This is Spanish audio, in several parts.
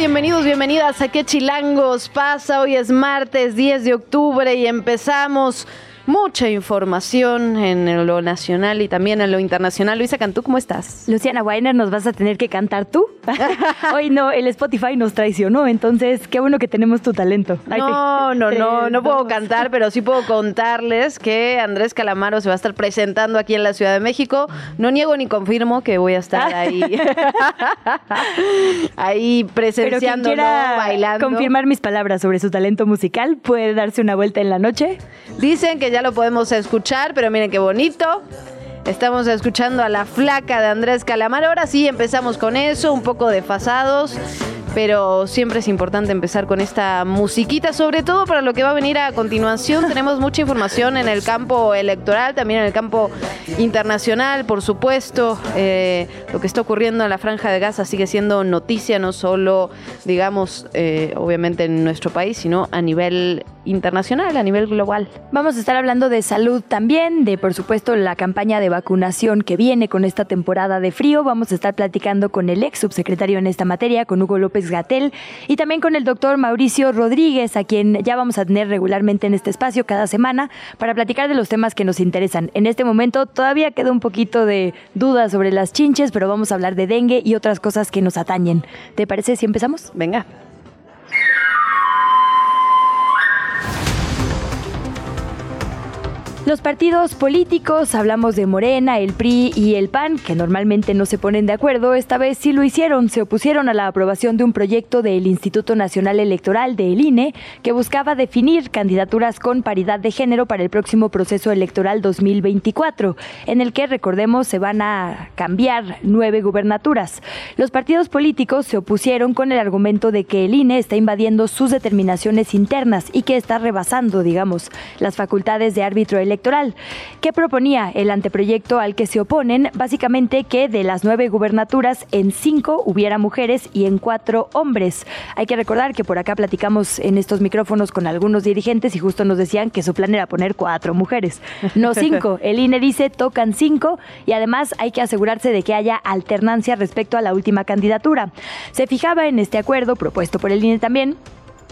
Bienvenidos, bienvenidas a ¿Qué Chilangos pasa? Hoy es martes 10 de octubre y empezamos mucha información en lo nacional y también en lo internacional. Luisa Cantú, ¿cómo estás? Luciana Weiner, nos vas a tener que cantar tú. Hoy no, el Spotify nos traicionó, entonces qué bueno que tenemos tu talento. No, no, no, no puedo cantar, pero sí puedo contarles que Andrés Calamaro se va a estar presentando aquí en la Ciudad de México. No niego ni confirmo que voy a estar ahí, ahí presenciando, bailando. confirmar mis palabras sobre su talento musical, puede darse una vuelta en la noche. Dicen que ya lo podemos escuchar, pero miren qué bonito. Estamos escuchando a la flaca de Andrés Calamar. Ahora sí empezamos con eso, un poco desfasados pero siempre es importante empezar con esta musiquita, sobre todo para lo que va a venir a continuación. Tenemos mucha información en el campo electoral, también en el campo internacional, por supuesto. Eh, lo que está ocurriendo en la franja de Gaza sigue siendo noticia, no solo, digamos, eh, obviamente en nuestro país, sino a nivel internacional, a nivel global. Vamos a estar hablando de salud también, de por supuesto la campaña de vacunación que viene con esta temporada de frío. Vamos a estar platicando con el ex subsecretario en esta materia, con Hugo López Gatel, y también con el doctor Mauricio Rodríguez, a quien ya vamos a tener regularmente en este espacio cada semana para platicar de los temas que nos interesan. En este momento todavía queda un poquito de duda sobre las chinches, pero vamos a hablar de dengue y otras cosas que nos atañen. ¿Te parece si empezamos? Venga. Los partidos políticos, hablamos de Morena, el PRI y el PAN, que normalmente no se ponen de acuerdo, esta vez sí lo hicieron, se opusieron a la aprobación de un proyecto del Instituto Nacional Electoral del INE que buscaba definir candidaturas con paridad de género para el próximo proceso electoral 2024, en el que, recordemos, se van a cambiar nueve gubernaturas. Los partidos políticos se opusieron con el argumento de que el INE está invadiendo sus determinaciones internas y que está rebasando, digamos, las facultades de árbitro electoral electoral. ¿Qué proponía el anteproyecto al que se oponen? Básicamente que de las nueve gubernaturas, en cinco hubiera mujeres y en cuatro hombres. Hay que recordar que por acá platicamos en estos micrófonos con algunos dirigentes y justo nos decían que su plan era poner cuatro mujeres, no cinco. El INE dice tocan cinco y además hay que asegurarse de que haya alternancia respecto a la última candidatura. Se fijaba en este acuerdo propuesto por el INE también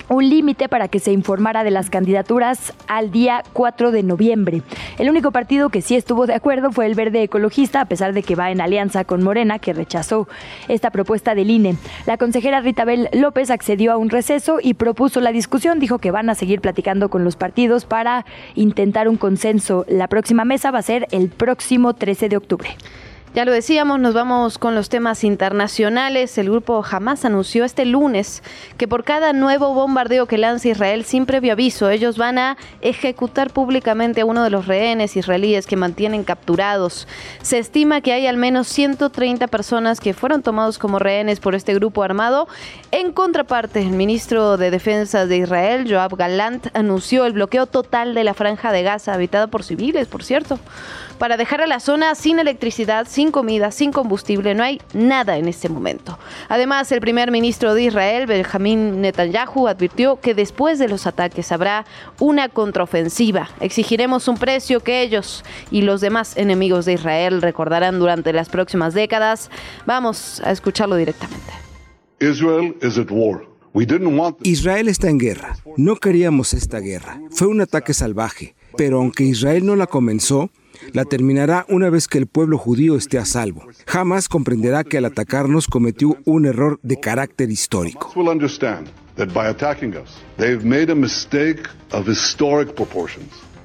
un límite para que se informara de las candidaturas al día 4 de noviembre. El único partido que sí estuvo de acuerdo fue el Verde Ecologista, a pesar de que va en alianza con Morena, que rechazó esta propuesta del INE. La consejera Ritabel López accedió a un receso y propuso la discusión. Dijo que van a seguir platicando con los partidos para intentar un consenso. La próxima mesa va a ser el próximo 13 de octubre. Ya lo decíamos, nos vamos con los temas internacionales. El grupo Hamas anunció este lunes que por cada nuevo bombardeo que lanza Israel sin previo aviso, ellos van a ejecutar públicamente a uno de los rehenes israelíes que mantienen capturados. Se estima que hay al menos 130 personas que fueron tomados como rehenes por este grupo armado. En contraparte, el ministro de Defensa de Israel, Joab Galant, anunció el bloqueo total de la franja de Gaza, habitada por civiles, por cierto para dejar a la zona sin electricidad, sin comida, sin combustible. No hay nada en este momento. Además, el primer ministro de Israel, Benjamín Netanyahu, advirtió que después de los ataques habrá una contraofensiva. Exigiremos un precio que ellos y los demás enemigos de Israel recordarán durante las próximas décadas. Vamos a escucharlo directamente. Israel está en guerra. No queríamos esta guerra. Fue un ataque salvaje. Pero aunque Israel no la comenzó, la terminará una vez que el pueblo judío esté a salvo. Jamás comprenderá que al atacarnos cometió un error de carácter histórico.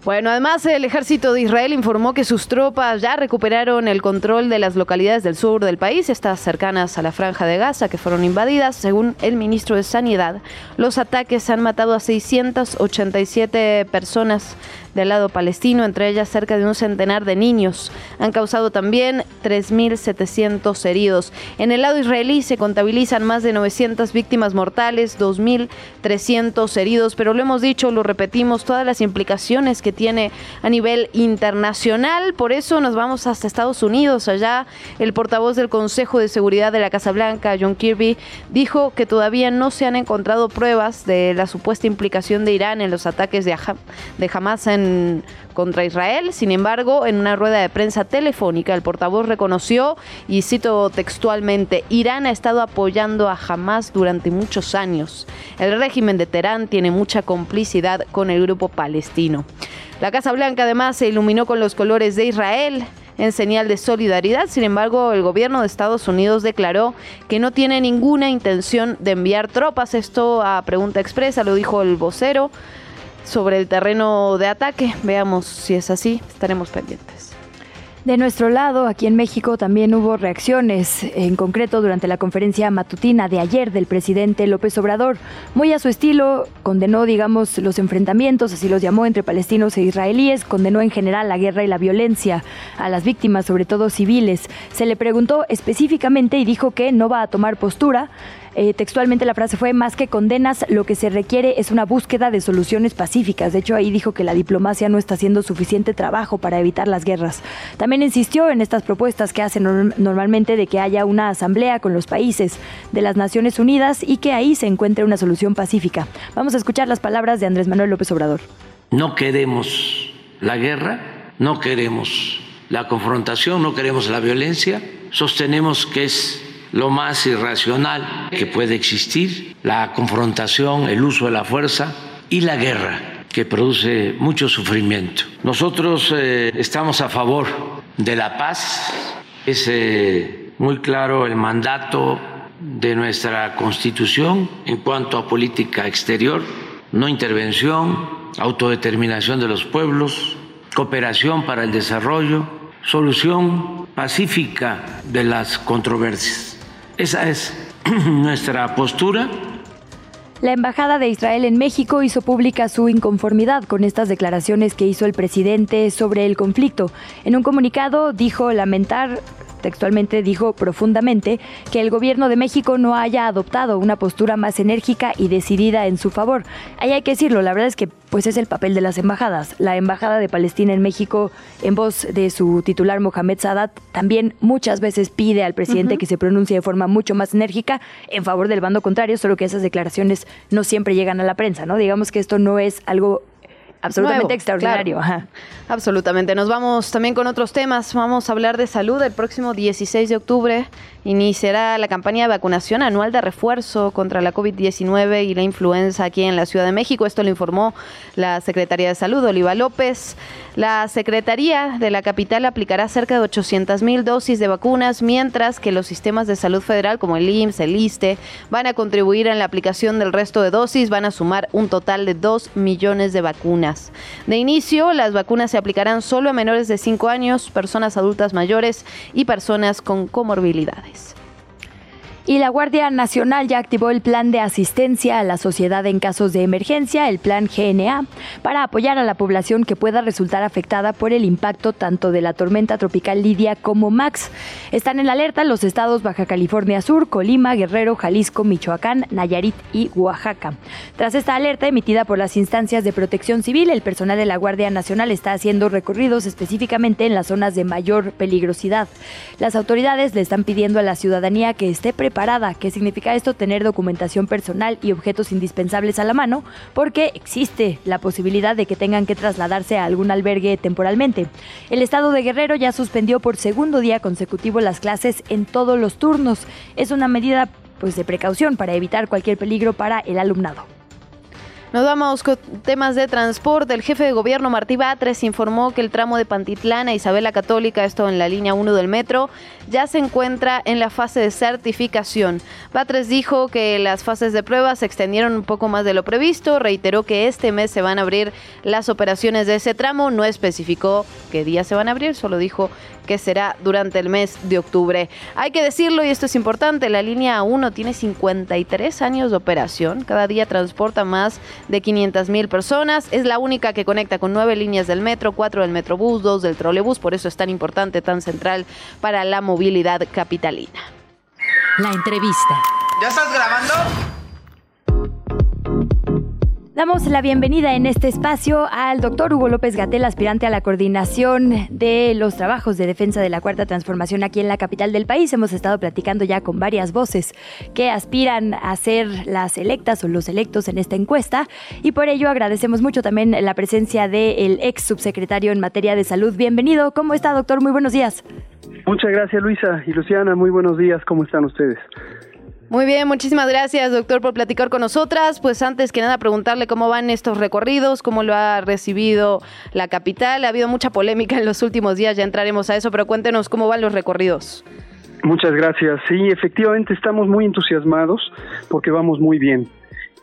Bueno, además el ejército de Israel informó que sus tropas ya recuperaron el control de las localidades del sur del país, estas cercanas a la franja de Gaza, que fueron invadidas. Según el ministro de Sanidad, los ataques han matado a 687 personas del lado palestino, entre ellas cerca de un centenar de niños. Han causado también 3.700 heridos. En el lado israelí se contabilizan más de 900 víctimas mortales, 2.300 heridos, pero lo hemos dicho, lo repetimos, todas las implicaciones que tiene a nivel internacional. Por eso nos vamos hasta Estados Unidos. Allá el portavoz del Consejo de Seguridad de la Casa Blanca, John Kirby, dijo que todavía no se han encontrado pruebas de la supuesta implicación de Irán en los ataques de, Hamas contra Israel. Sin embargo, en una rueda de prensa telefónica, el portavoz reconoció, y cito textualmente, Irán ha estado apoyando a Hamas durante muchos años. El régimen de Teherán tiene mucha complicidad con el grupo palestino. La Casa Blanca además se iluminó con los colores de Israel en señal de solidaridad. Sin embargo, el gobierno de Estados Unidos declaró que no tiene ninguna intención de enviar tropas. Esto a pregunta expresa lo dijo el vocero sobre el terreno de ataque. Veamos si es así, estaremos pendientes. De nuestro lado, aquí en México también hubo reacciones, en concreto durante la conferencia matutina de ayer del presidente López Obrador. Muy a su estilo, condenó, digamos, los enfrentamientos, así los llamó, entre palestinos e israelíes, condenó en general la guerra y la violencia a las víctimas, sobre todo civiles. Se le preguntó específicamente y dijo que no va a tomar postura eh, textualmente la frase fue, más que condenas, lo que se requiere es una búsqueda de soluciones pacíficas. De hecho, ahí dijo que la diplomacia no está haciendo suficiente trabajo para evitar las guerras. También insistió en estas propuestas que hacen normalmente de que haya una asamblea con los países de las Naciones Unidas y que ahí se encuentre una solución pacífica. Vamos a escuchar las palabras de Andrés Manuel López Obrador. No queremos la guerra, no queremos la confrontación, no queremos la violencia. Sostenemos que es lo más irracional que puede existir, la confrontación, el uso de la fuerza y la guerra, que produce mucho sufrimiento. Nosotros eh, estamos a favor de la paz, es eh, muy claro el mandato de nuestra Constitución en cuanto a política exterior, no intervención, autodeterminación de los pueblos, cooperación para el desarrollo, solución pacífica de las controversias. Esa es nuestra postura. La Embajada de Israel en México hizo pública su inconformidad con estas declaraciones que hizo el presidente sobre el conflicto. En un comunicado dijo lamentar Textualmente dijo profundamente que el gobierno de México no haya adoptado una postura más enérgica y decidida en su favor. Ahí hay que decirlo, la verdad es que pues es el papel de las embajadas. La embajada de Palestina en México, en voz de su titular Mohamed Sadat, también muchas veces pide al presidente que se pronuncie de forma mucho más enérgica en favor del bando contrario, solo que esas declaraciones no siempre llegan a la prensa, ¿no? Digamos que esto no es algo absolutamente extraordinario. Absolutamente. Nos vamos también con otros temas. Vamos a hablar de salud. El próximo 16 de octubre iniciará la campaña de vacunación anual de refuerzo contra la COVID-19 y la influenza aquí en la Ciudad de México. Esto lo informó la Secretaría de Salud, Oliva López. La Secretaría de la capital aplicará cerca de 800 mil dosis de vacunas, mientras que los sistemas de salud federal como el IMSS, el ISTE, van a contribuir en la aplicación del resto de dosis. Van a sumar un total de 2 millones de vacunas. De inicio, las vacunas se aplicarán solo a menores de 5 años, personas adultas mayores y personas con comorbilidades. Y la Guardia Nacional ya activó el plan de asistencia a la sociedad en casos de emergencia, el plan GNA, para apoyar a la población que pueda resultar afectada por el impacto tanto de la tormenta tropical Lidia como Max. Están en alerta los estados Baja California Sur, Colima, Guerrero, Jalisco, Michoacán, Nayarit y Oaxaca. Tras esta alerta emitida por las instancias de protección civil, el personal de la Guardia Nacional está haciendo recorridos específicamente en las zonas de mayor peligrosidad. Las autoridades le están pidiendo a la ciudadanía que esté preparada preparada. ¿Qué significa esto? Tener documentación personal y objetos indispensables a la mano, porque existe la posibilidad de que tengan que trasladarse a algún albergue temporalmente. El estado de Guerrero ya suspendió por segundo día consecutivo las clases en todos los turnos. Es una medida pues de precaución para evitar cualquier peligro para el alumnado. Nos vamos con temas de transporte. El jefe de gobierno Martí Batres informó que el tramo de Pantitlán a Isabela Católica, esto en la línea 1 del metro, ya se encuentra en la fase de certificación. Batres dijo que las fases de prueba se extendieron un poco más de lo previsto, reiteró que este mes se van a abrir las operaciones de ese tramo, no especificó qué día se van a abrir, solo dijo que será durante el mes de octubre. Hay que decirlo, y esto es importante, la línea 1 tiene 53 años de operación, cada día transporta más de 500 mil personas, es la única que conecta con nueve líneas del metro, cuatro del metrobús, dos del trolebús, por eso es tan importante, tan central para la movilidad capitalina. La entrevista. ¿Ya estás grabando? Damos la bienvenida en este espacio al doctor Hugo López Gatel, aspirante a la coordinación de los trabajos de defensa de la Cuarta Transformación aquí en la capital del país. Hemos estado platicando ya con varias voces que aspiran a ser las electas o los electos en esta encuesta y por ello agradecemos mucho también la presencia del ex subsecretario en materia de salud. Bienvenido. ¿Cómo está, doctor? Muy buenos días. Muchas gracias, Luisa y Luciana. Muy buenos días. ¿Cómo están ustedes? Muy bien, muchísimas gracias, doctor, por platicar con nosotras. Pues antes que nada, preguntarle cómo van estos recorridos, cómo lo ha recibido la capital. Ha habido mucha polémica en los últimos días, ya entraremos a eso, pero cuéntenos cómo van los recorridos. Muchas gracias. Sí, efectivamente estamos muy entusiasmados porque vamos muy bien.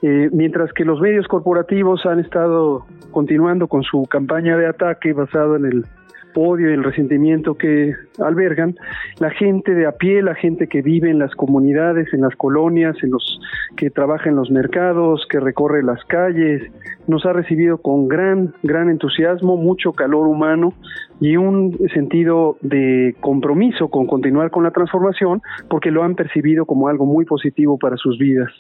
Eh, mientras que los medios corporativos han estado continuando con su campaña de ataque basado en el odio y el resentimiento que albergan, la gente de a pie, la gente que vive en las comunidades, en las colonias, en los que trabaja en los mercados, que recorre las calles, nos ha recibido con gran, gran entusiasmo, mucho calor humano y un sentido de compromiso con continuar con la transformación, porque lo han percibido como algo muy positivo para sus vidas.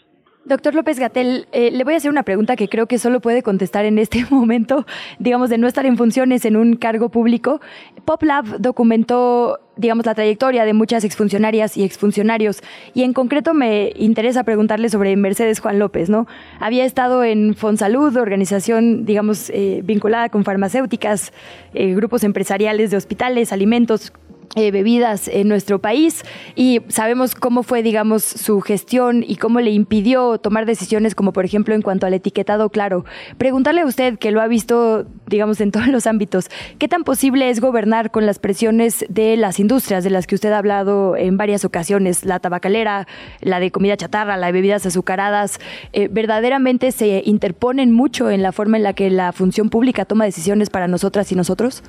Doctor López Gatel, eh, le voy a hacer una pregunta que creo que solo puede contestar en este momento, digamos, de no estar en funciones en un cargo público. PopLab documentó, digamos, la trayectoria de muchas exfuncionarias y exfuncionarios y en concreto me interesa preguntarle sobre Mercedes Juan López, ¿no? Había estado en Fonsalud, organización, digamos, eh, vinculada con farmacéuticas, eh, grupos empresariales de hospitales, alimentos, eh, bebidas en nuestro país y sabemos cómo fue, digamos, su gestión y cómo le impidió tomar decisiones como, por ejemplo, en cuanto al etiquetado claro. Preguntarle a usted, que lo ha visto, digamos, en todos los ámbitos, ¿qué tan posible es gobernar con las presiones de las industrias de las que usted ha hablado en varias ocasiones, la tabacalera, la de comida chatarra, la de bebidas azucaradas, eh, verdaderamente se interponen mucho en la forma en la que la función pública toma decisiones para nosotras y nosotros?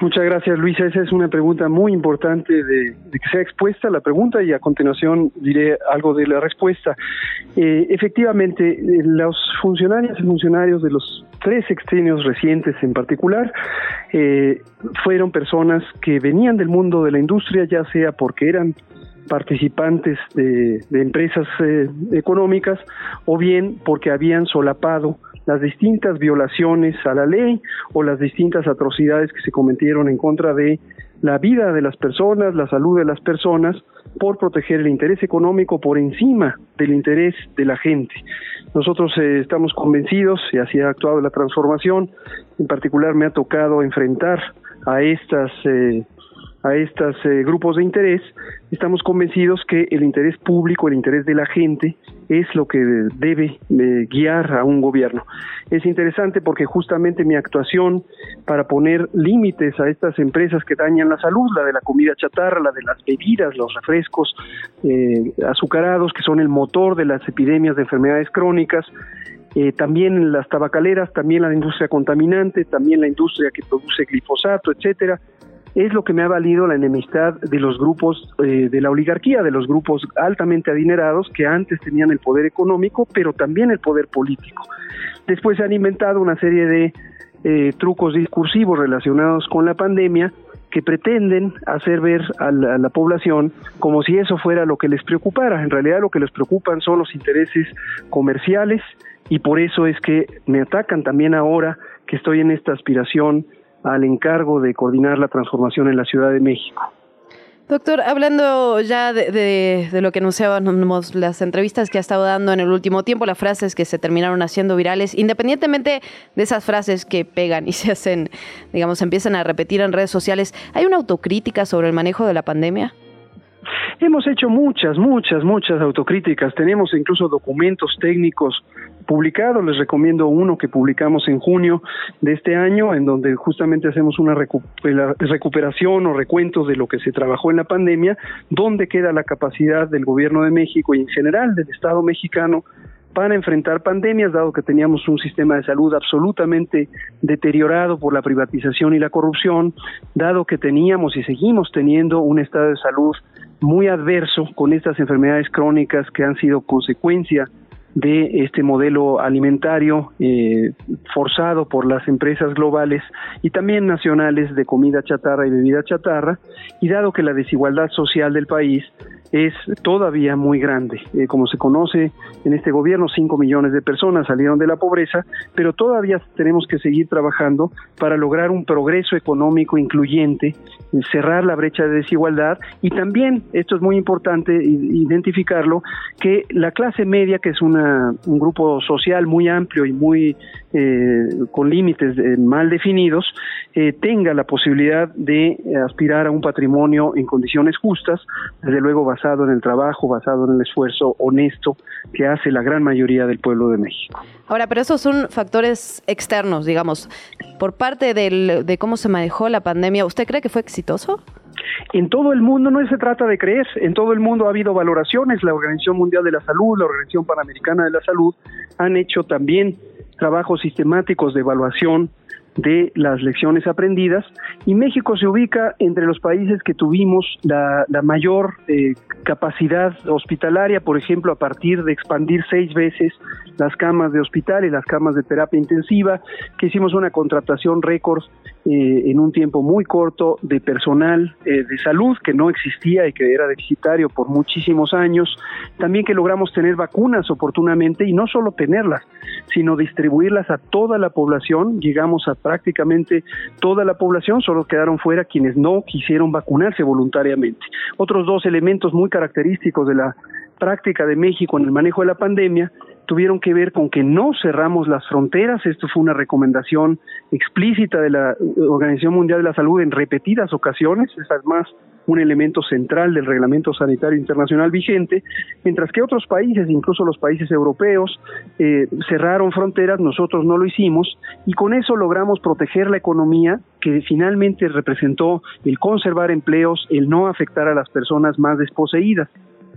Muchas gracias, Luisa. Esa es una pregunta muy importante de, que sea expuesta la pregunta y a continuación diré algo de la respuesta. Eh, efectivamente, eh, los funcionarios y funcionarios de los tres extrenios recientes en particular eh, fueron personas que venían del mundo de la industria, ya sea porque eran participantes de, empresas económicas o bien porque habían solapado las distintas violaciones a la ley o las distintas atrocidades que se cometieron en contra de la vida de las personas, la salud de las personas, por proteger el interés económico por encima del interés de la gente. Nosotros eh, estamos convencidos, y así ha actuado la transformación, en particular me ha tocado enfrentar a estas eh, a estos eh, grupos de interés, estamos convencidos que el interés público, el interés de la gente, es lo que debe eh, guiar a un gobierno. Es interesante porque justamente mi actuación para poner límites a estas empresas que dañan la salud, la de la comida chatarra, la de las bebidas, los refrescos eh, azucarados, que son el motor de las epidemias de enfermedades crónicas, también las tabacaleras, también la industria contaminante, también la industria que produce glifosato, etcétera, es lo que me ha valido la enemistad de los grupos eh, de la oligarquía, de los grupos altamente adinerados que antes tenían el poder económico, pero también el poder político. Después se han inventado una serie de eh, trucos discursivos relacionados con la pandemia que pretenden hacer ver a la, a la, población como si eso fuera lo que les preocupara. En realidad lo que les preocupan son los intereses comerciales y por eso es que me atacan también ahora que estoy en esta aspiración al encargo de coordinar la transformación en la Ciudad de México. Doctor, hablando ya de, lo que anunciábamos, las entrevistas que ha estado dando en el último tiempo, las frases que se terminaron haciendo virales, independientemente de esas frases que pegan y se hacen, digamos, empiezan a repetir en redes sociales, ¿hay una autocrítica sobre el manejo de la pandemia? Hemos hecho muchas, muchas, muchas autocríticas. Tenemos incluso documentos técnicos publicado. Les recomiendo uno que publicamos en junio de este año, en donde justamente hacemos una recuperación o recuento de lo que se trabajó en la pandemia, dónde queda la capacidad del gobierno de México y en general del Estado mexicano para enfrentar pandemias, dado que teníamos un sistema de salud absolutamente deteriorado por la privatización y la corrupción, dado que teníamos y seguimos teniendo un estado de salud muy adverso con estas enfermedades crónicas que han sido consecuencia de este modelo alimentario eh, forzado por las empresas globales y también nacionales de comida chatarra y bebida chatarra, y dado que la desigualdad social del país es todavía muy grande. Eh, como se conoce en este gobierno, 5 millones de personas salieron de la pobreza, pero todavía tenemos que seguir trabajando para lograr un progreso económico incluyente, cerrar la brecha de desigualdad y también, esto es muy importante identificarlo, que la clase media, que es una, un grupo social muy amplio y muy eh, con límites eh, mal definidos, tenga la posibilidad de aspirar a un patrimonio en condiciones justas, desde luego basado en el trabajo, basado en el esfuerzo honesto que hace la gran mayoría del pueblo de México. Ahora, pero esos son factores externos, digamos, por parte de cómo se manejó la pandemia. ¿Usted cree que fue exitoso? En todo el mundo no se trata de creer, en todo el mundo ha habido valoraciones, la Organización Mundial de la Salud, la Organización Panamericana de la Salud han hecho también trabajos sistemáticos de evaluación de las lecciones aprendidas. Y México se ubica entre los países que tuvimos la, mayor eh, capacidad hospitalaria, por ejemplo, a partir de expandir seis veces las camas de hospital y las camas de terapia intensiva, que hicimos una contratación récord eh, en un tiempo muy corto de personal eh, de salud que no existía y que era deficitario por muchísimos años, también que logramos tener vacunas oportunamente y no solo tenerlas, sino distribuirlas a toda la población, llegamos a prácticamente toda la población, solo quedaron fuera quienes no quisieron vacunarse voluntariamente. Otros dos elementos muy característicos de la práctica de México en el manejo de la pandemia tuvieron que ver con que no cerramos las fronteras. Esto fue una recomendación explícita de la Organización Mundial de la Salud en repetidas ocasiones. Es además un elemento central del reglamento sanitario internacional vigente, mientras que otros países, incluso los países europeos, eh, cerraron fronteras, nosotros no lo hicimos, y con eso logramos proteger la economía, que finalmente representó el conservar empleos, el no afectar a las personas más desposeídas.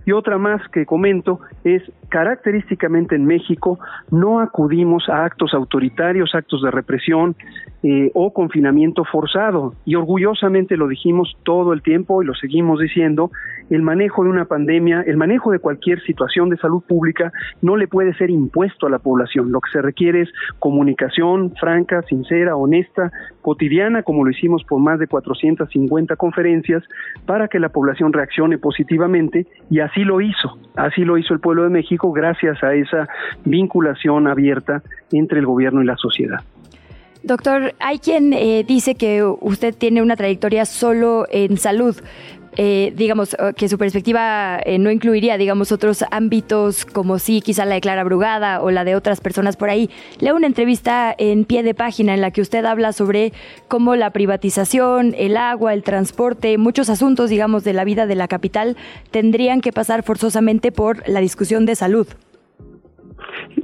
Y otra más que comento es, característicamente en México, no acudimos a actos autoritarios, actos de represión eh, o confinamiento forzado. Y orgullosamente lo dijimos todo el tiempo y lo seguimos diciendo, el manejo de una pandemia, el manejo de cualquier situación de salud pública no le puede ser impuesto a la población. Lo que se requiere es comunicación franca, sincera, honesta, cotidiana, como lo hicimos por más de 450 conferencias, para que la población reaccione positivamente y lo hizo, así lo hizo el pueblo de México gracias a esa vinculación abierta entre el gobierno y la sociedad. Doctor, hay quien eh, dice que usted tiene una trayectoria solo en salud, eh, digamos, eh, que su perspectiva eh, no incluiría, digamos, otros ámbitos como sí, quizá la de Clara Brugada o la de otras personas por ahí. Leo una entrevista en pie de página en la que usted habla sobre cómo la privatización, el agua, el transporte, muchos asuntos, digamos, de la vida de la capital tendrían que pasar forzosamente por la discusión de salud.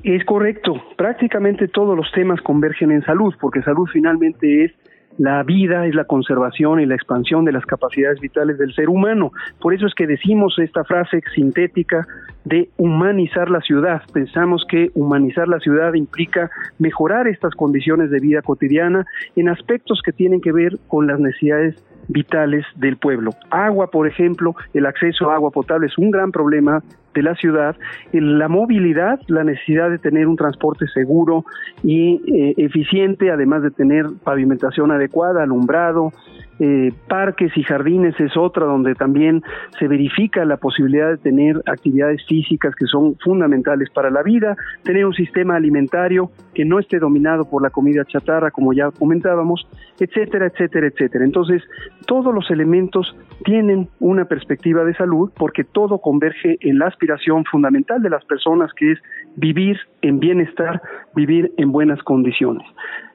Es correcto, prácticamente todos los temas convergen en salud, porque salud finalmente es la vida es la conservación y la expansión de las capacidades vitales del ser humano. Por eso es que decimos esta frase sintética de humanizar la ciudad. Pensamos que humanizar la ciudad implica mejorar estas condiciones de vida cotidiana en aspectos que tienen que ver con las necesidades vitales del pueblo. Agua, por ejemplo, el acceso a agua potable es un gran problema de la ciudad, la movilidad, la necesidad de tener un transporte seguro y eh, eficiente, además de tener pavimentación adecuada, alumbrado, eh, parques y jardines es otra donde también se verifica la posibilidad de tener actividades físicas que son fundamentales para la vida, tener un sistema alimentario que no esté dominado por la comida chatarra, como ya comentábamos, etcétera, etcétera, etcétera. Entonces, todos los elementos tienen una perspectiva de salud porque todo converge en la aspiración fundamental de las personas que es vivir en bienestar, vivir en buenas condiciones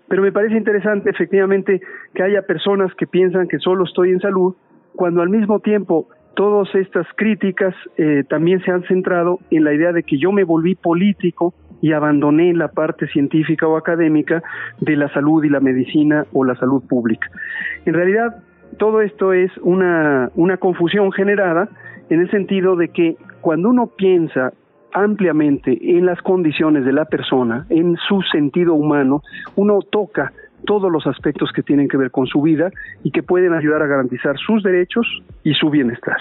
pero me parece interesante efectivamente que haya personas que piensan que solo estoy en salud, cuando al mismo tiempo todas estas críticas eh, también se han centrado en la idea de que yo me volví político y abandoné la parte científica o académica de la salud y la medicina o la salud pública. En realidad, todo esto es una, una confusión generada en el sentido de que cuando uno piensa ampliamente en las condiciones de la persona, en su sentido humano, uno toca todos los aspectos que tienen que ver con su vida y que pueden ayudar a garantizar sus derechos y su bienestar.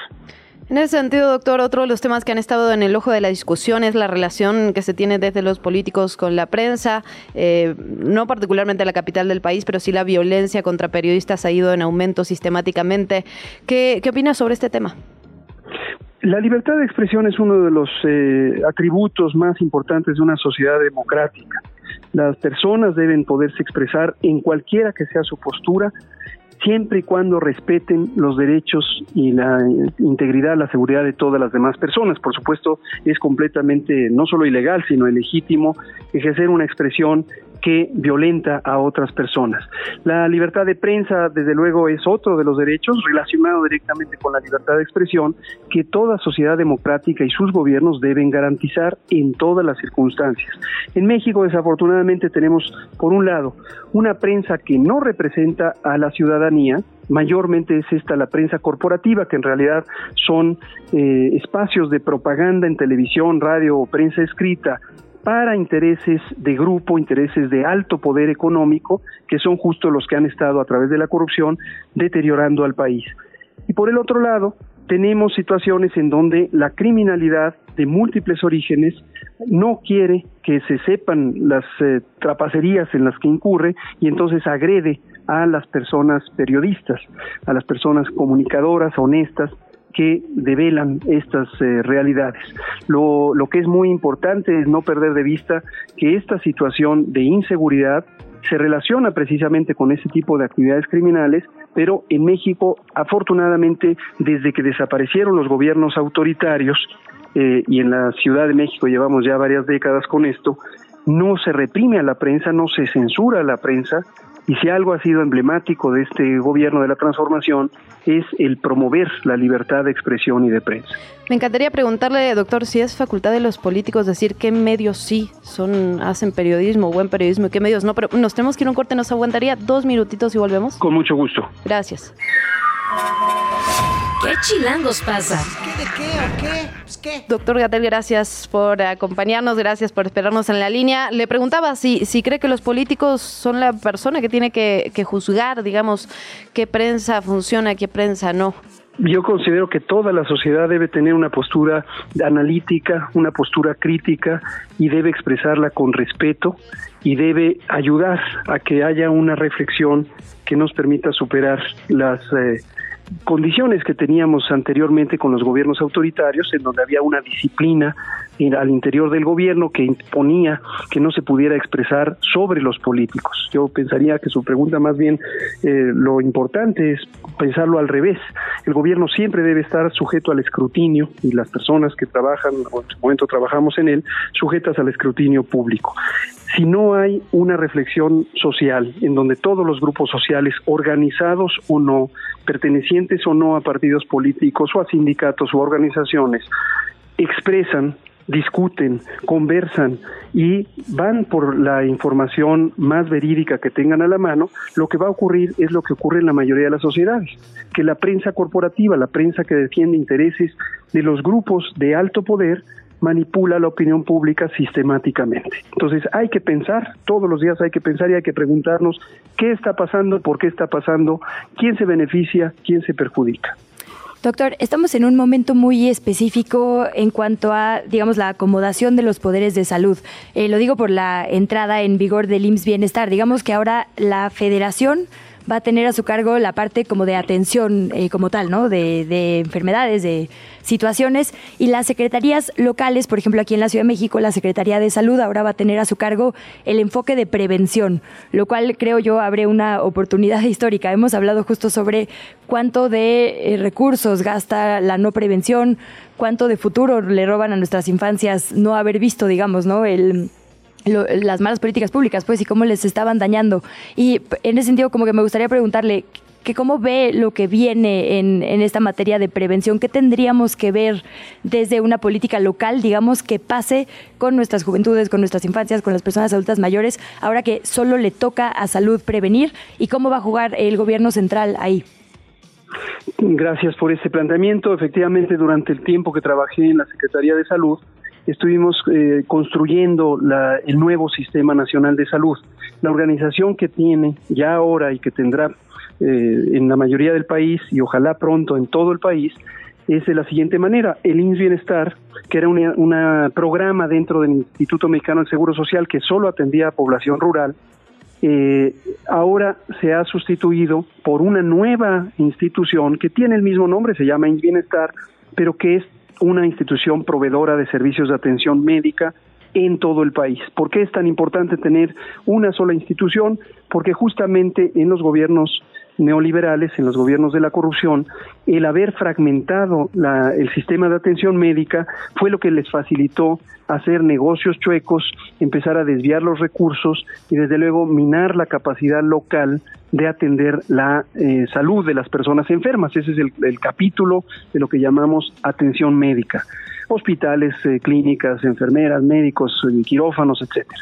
En ese sentido, doctor, otro de los temas que han estado en el ojo de la discusión es la relación que se tiene desde los políticos con la prensa, eh, no particularmente la capital del país, pero sí la violencia contra periodistas ha ido en aumento sistemáticamente. ¿Qué, qué opina sobre este tema? La libertad de expresión es uno de los eh, atributos más importantes de una sociedad democrática. Las personas deben poderse expresar en cualquiera que sea su postura, siempre y cuando respeten los derechos y la integridad, la seguridad de todas las demás personas. Por supuesto, es completamente no solo ilegal, sino ilegítimo ejercer una expresión que violenta a otras personas. La libertad de prensa, desde luego, es otro de los derechos relacionado directamente con la libertad de expresión que toda sociedad democrática y sus gobiernos deben garantizar en todas las circunstancias. En México, desafortunadamente, tenemos, por un lado, una prensa que no representa a la ciudadanía, mayormente es esta la prensa corporativa, que en realidad son eh, espacios de propaganda en televisión, radio o prensa escrita para intereses de grupo, intereses de alto poder económico, que son justo los que han estado a través de la corrupción deteriorando al país. Y por el otro lado, tenemos situaciones en donde la criminalidad de múltiples orígenes no quiere que se sepan las eh, trapacerías en las que incurre y entonces agrede a las personas periodistas, a las personas comunicadoras, honestas, que develan estas eh, realidades. Lo, lo que es muy importante es no perder de vista que esta situación de inseguridad se relaciona precisamente con ese tipo de actividades criminales, pero en México, afortunadamente, desde que desaparecieron los gobiernos autoritarios, eh, y en la Ciudad de México llevamos ya varias décadas con esto, no se reprime a la prensa, no se censura a la prensa, y si algo ha sido emblemático de este gobierno de la transformación es el promover la libertad de expresión y de prensa. Me encantaría preguntarle, doctor, si es facultad de los políticos decir qué medios sí son hacen periodismo, buen periodismo y qué medios no, pero nos tenemos que ir a un corte, nos aguantaría dos minutitos y volvemos. Con mucho gusto. Gracias. ¿Qué chilangos pasa? ¿Qué de qué o qué? Pues qué. Doctor Gatel, gracias por acompañarnos, gracias por esperarnos en la línea. Le preguntaba si, si cree que los políticos son la persona que tiene que, que juzgar, digamos, qué prensa funciona, qué prensa no. Yo considero que toda la sociedad debe tener una postura analítica, una postura crítica y debe expresarla con respeto y debe ayudar a que haya una reflexión que nos permita superar las eh, condiciones que teníamos anteriormente con los gobiernos autoritarios, en donde había una disciplina al interior del gobierno que imponía que no se pudiera expresar sobre los políticos. Yo pensaría que su pregunta más bien eh, lo importante es pensarlo al revés. El gobierno siempre debe estar sujeto al escrutinio y las personas que trabajan o en su momento trabajamos en él sujetas al escrutinio público. Si no hay una reflexión social en donde todos los grupos sociales, organizados o no, pertenecientes o no a partidos políticos o a sindicatos o organizaciones, expresan discuten, conversan y van por la información más verídica que tengan a la mano, lo que va a ocurrir es lo que ocurre en la mayoría de las sociedades, que la prensa corporativa, la prensa que defiende intereses de los grupos de alto poder, manipula la opinión pública sistemáticamente. Entonces hay que pensar, todos los días hay que pensar y hay que preguntarnos qué está pasando, por qué está pasando, quién se beneficia, quién se perjudica. Doctor, estamos en un momento muy específico en cuanto a, digamos, la acomodación de los poderes de salud. Eh, lo digo por la entrada en vigor del IMSS Bienestar. Digamos que ahora la federación va a tener a su cargo la parte como de atención eh, como tal, ¿no? De, de, enfermedades, de situaciones. Y las secretarías locales, por ejemplo, aquí en la Ciudad de México, la Secretaría de Salud ahora va a tener a su cargo el enfoque de prevención, lo cual creo yo abre una oportunidad histórica. Hemos hablado justo sobre cuánto de eh, recursos gasta la no prevención, cuánto de futuro le roban a nuestras infancias no haber visto, digamos, ¿no? El las malas políticas públicas, pues, y cómo les estaban dañando. Y en ese sentido, como que me gustaría preguntarle, cómo ve lo que viene en, esta materia de prevención, qué tendríamos que ver desde una política local, digamos, que pase con nuestras juventudes, con nuestras infancias, con las personas adultas mayores, ahora que solo le toca a salud prevenir y cómo va a jugar el gobierno central ahí. Gracias por este planteamiento. Efectivamente, durante el tiempo que trabajé en la Secretaría de Salud, estuvimos eh, construyendo el nuevo Sistema Nacional de Salud. La organización que tiene ya ahora y que tendrá eh, en la mayoría del país y ojalá pronto en todo el país es de la siguiente manera. El INS Bienestar, que era un programa dentro del Instituto Mexicano del Seguro Social que solo atendía a población rural, eh, ahora se ha sustituido por una nueva institución que tiene el mismo nombre, se llama INS Bienestar, pero que es una institución proveedora de servicios de atención médica en todo el país. ¿Por qué es tan importante tener una sola institución? Porque justamente en los gobiernos neoliberales, en los gobiernos de la corrupción, el haber fragmentado el sistema de atención médica fue lo que les facilitó hacer negocios chuecos, empezar a desviar los recursos y desde luego minar la capacidad local de atender la eh, salud de las personas enfermas. Ese es el, capítulo de lo que llamamos atención médica. Hospitales, eh, clínicas, enfermeras, médicos, eh, quirófanos, etcétera.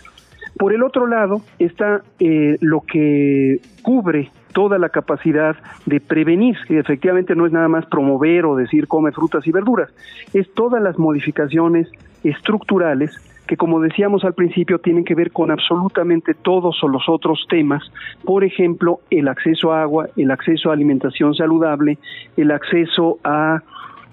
Por el otro lado está lo que cubre toda la capacidad de prevenir, que efectivamente no es nada más promover o decir come frutas y verduras, es todas las modificaciones estructurales que como decíamos al principio tienen que ver con absolutamente todos los otros temas, por ejemplo, el acceso a agua, el acceso a alimentación saludable, el acceso a,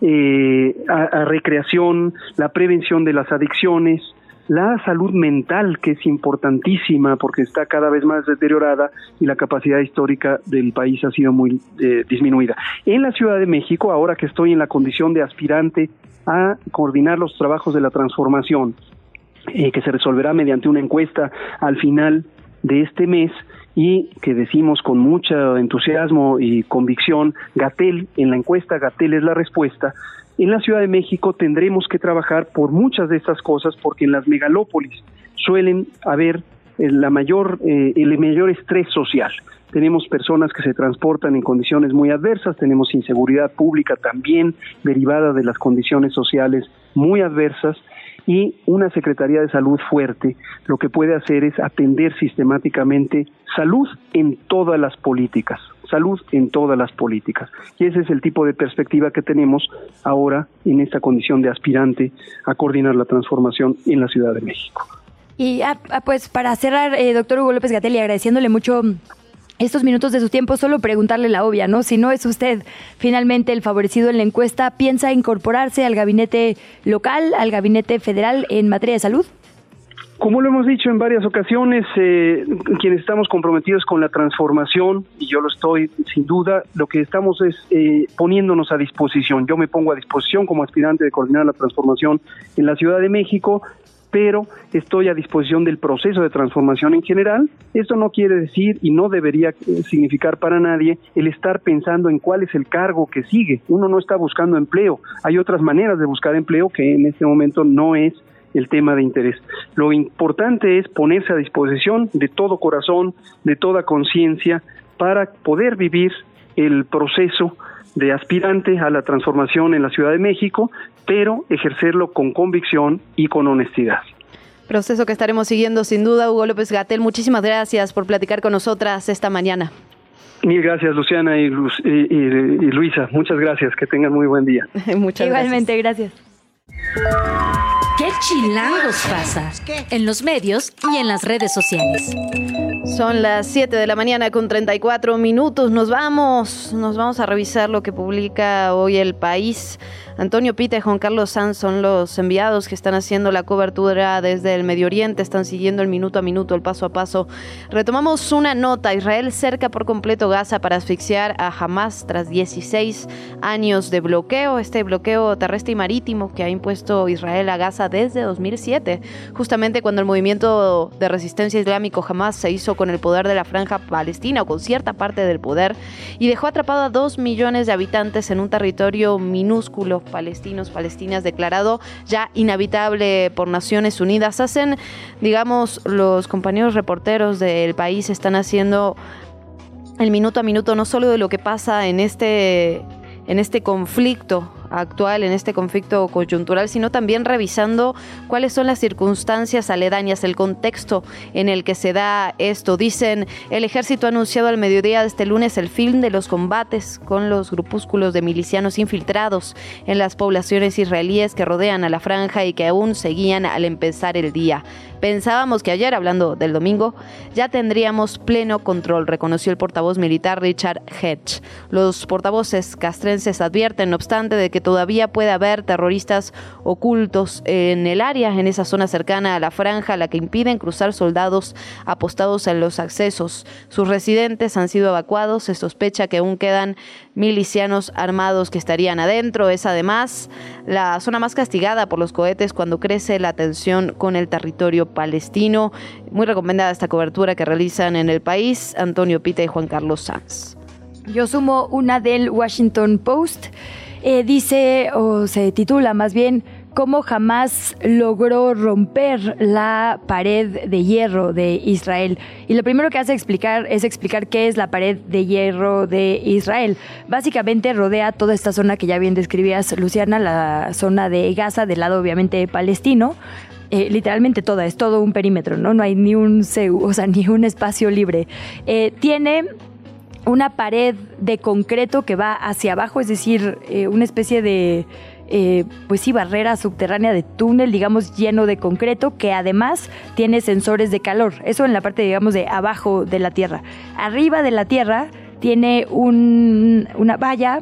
eh, a recreación, la prevención de las adicciones, la salud mental, que es importantísima porque está cada vez más deteriorada y la capacidad histórica del país ha sido muy eh, disminuida. En la Ciudad de México, ahora que estoy en la condición de aspirante a coordinar los trabajos de la transformación, eh, que se resolverá mediante una encuesta al final de este mes y que decimos con mucho entusiasmo y convicción, Gatel, en la encuesta Gatel es la respuesta, en la Ciudad de México tendremos que trabajar por muchas de estas cosas porque en las megalópolis suelen haber eh, la mayor, eh, el mayor estrés social. Tenemos personas que se transportan en condiciones muy adversas, tenemos inseguridad pública también derivada de las condiciones sociales muy adversas y una Secretaría de Salud fuerte lo que puede hacer es atender sistemáticamente salud en todas las políticas, salud en todas las políticas. Y ese es el tipo de perspectiva que tenemos ahora en esta condición de aspirante a coordinar la transformación en la Ciudad de México. Y ah, ah, pues para cerrar, eh, doctor Hugo López Gatelli, agradeciéndole mucho estos minutos de su tiempo, solo preguntarle la obvia, ¿no? Si no es usted finalmente el favorecido en la encuesta, ¿piensa incorporarse al gabinete local, al gabinete federal en materia de salud? Como lo hemos dicho en varias ocasiones, eh, quienes estamos comprometidos con la transformación, y yo lo estoy sin duda, lo que estamos es eh, poniéndonos a disposición. Yo me pongo a disposición como aspirante de coordinar la transformación en la Ciudad de México, pero estoy a disposición del proceso de transformación en general. Esto no quiere decir y no debería eh, significar para nadie el estar pensando en cuál es el cargo que sigue. Uno no está buscando empleo. Hay otras maneras de buscar empleo que en este momento no es el tema de interés. Lo importante es ponerse a disposición de todo corazón, de toda conciencia, para poder vivir el proceso de aspirante a la transformación en la Ciudad de México, pero ejercerlo con convicción y con honestidad. Proceso que estaremos siguiendo sin duda, Hugo López Gatel. Muchísimas gracias por platicar con nosotras esta mañana. Mil gracias, Luciana y, Luisa. Muchas gracias. Que tengan muy buen día. Muchas Igualmente, gracias. ¿Qué chilangos pasa? En los medios y en las redes sociales. Son las 7 de la mañana con 34 minutos. Nos vamos, nos vamos a revisar lo que publica hoy el país. Antonio Pita y Juan Carlos Sanz son los enviados que están haciendo la cobertura desde el Medio Oriente, están siguiendo el minuto a minuto, el paso a paso. Retomamos una nota. Israel cerca por completo Gaza para asfixiar a Hamas tras 16 años de bloqueo. Este bloqueo terrestre y marítimo que ha impuesto Israel a Gaza desde 2007, justamente cuando el movimiento de resistencia islámico Hamas se hizo con el poder de la franja palestina o con cierta parte del poder y dejó atrapado a dos millones de habitantes en un territorio minúsculo palestinos, palestinas, declarado ya inhabitable por Naciones Unidas. Hacen, digamos, los compañeros reporteros del país están haciendo el minuto a minuto, no solo de lo que pasa en este, en este conflicto actual, en este conflicto coyuntural, sino también revisando cuáles son las circunstancias aledañas, el contexto en el que se da esto. Dicen, el ejército ha anunciado al mediodía de este lunes el fin de los combates con los grupúsculos de milicianos infiltrados en las poblaciones israelíes que rodean a la franja y que aún seguían al empezar el día. Pensábamos que ayer, hablando del domingo, ya tendríamos pleno control, reconoció el portavoz militar Richard Hedge. Los portavoces castrenses advierten, no obstante, de que todavía puede haber terroristas ocultos en el área, en esa zona cercana a la franja, la que impiden cruzar soldados apostados en los accesos. Sus residentes han sido evacuados. Se sospecha que aún quedan milicianos armados que estarían adentro. Es además la zona más castigada por los cohetes cuando crece la tensión con el territorio palestino. Muy recomendada esta cobertura que realizan en el país Antonio Pita y Juan Carlos Sanz. Yo sumo una del Washington Post. Eh, dice, o se titula más bien, cómo jamás logró romper la pared de hierro de Israel. Y lo primero que hace explicar es explicar qué es la pared de hierro de Israel. Básicamente rodea toda esta zona que ya bien describías, Luciana, la zona de Gaza, del lado obviamente palestino. Eh, literalmente toda, es todo un perímetro, ¿no? No hay ni un, o sea, ni un espacio libre. Eh, tiene una pared de concreto que va hacia abajo, es decir, eh, una especie de, eh, pues sí, barrera subterránea de túnel, digamos, lleno de concreto, que además tiene sensores de calor. Eso en la parte, digamos, de abajo de la Tierra. Arriba de la Tierra tiene una valla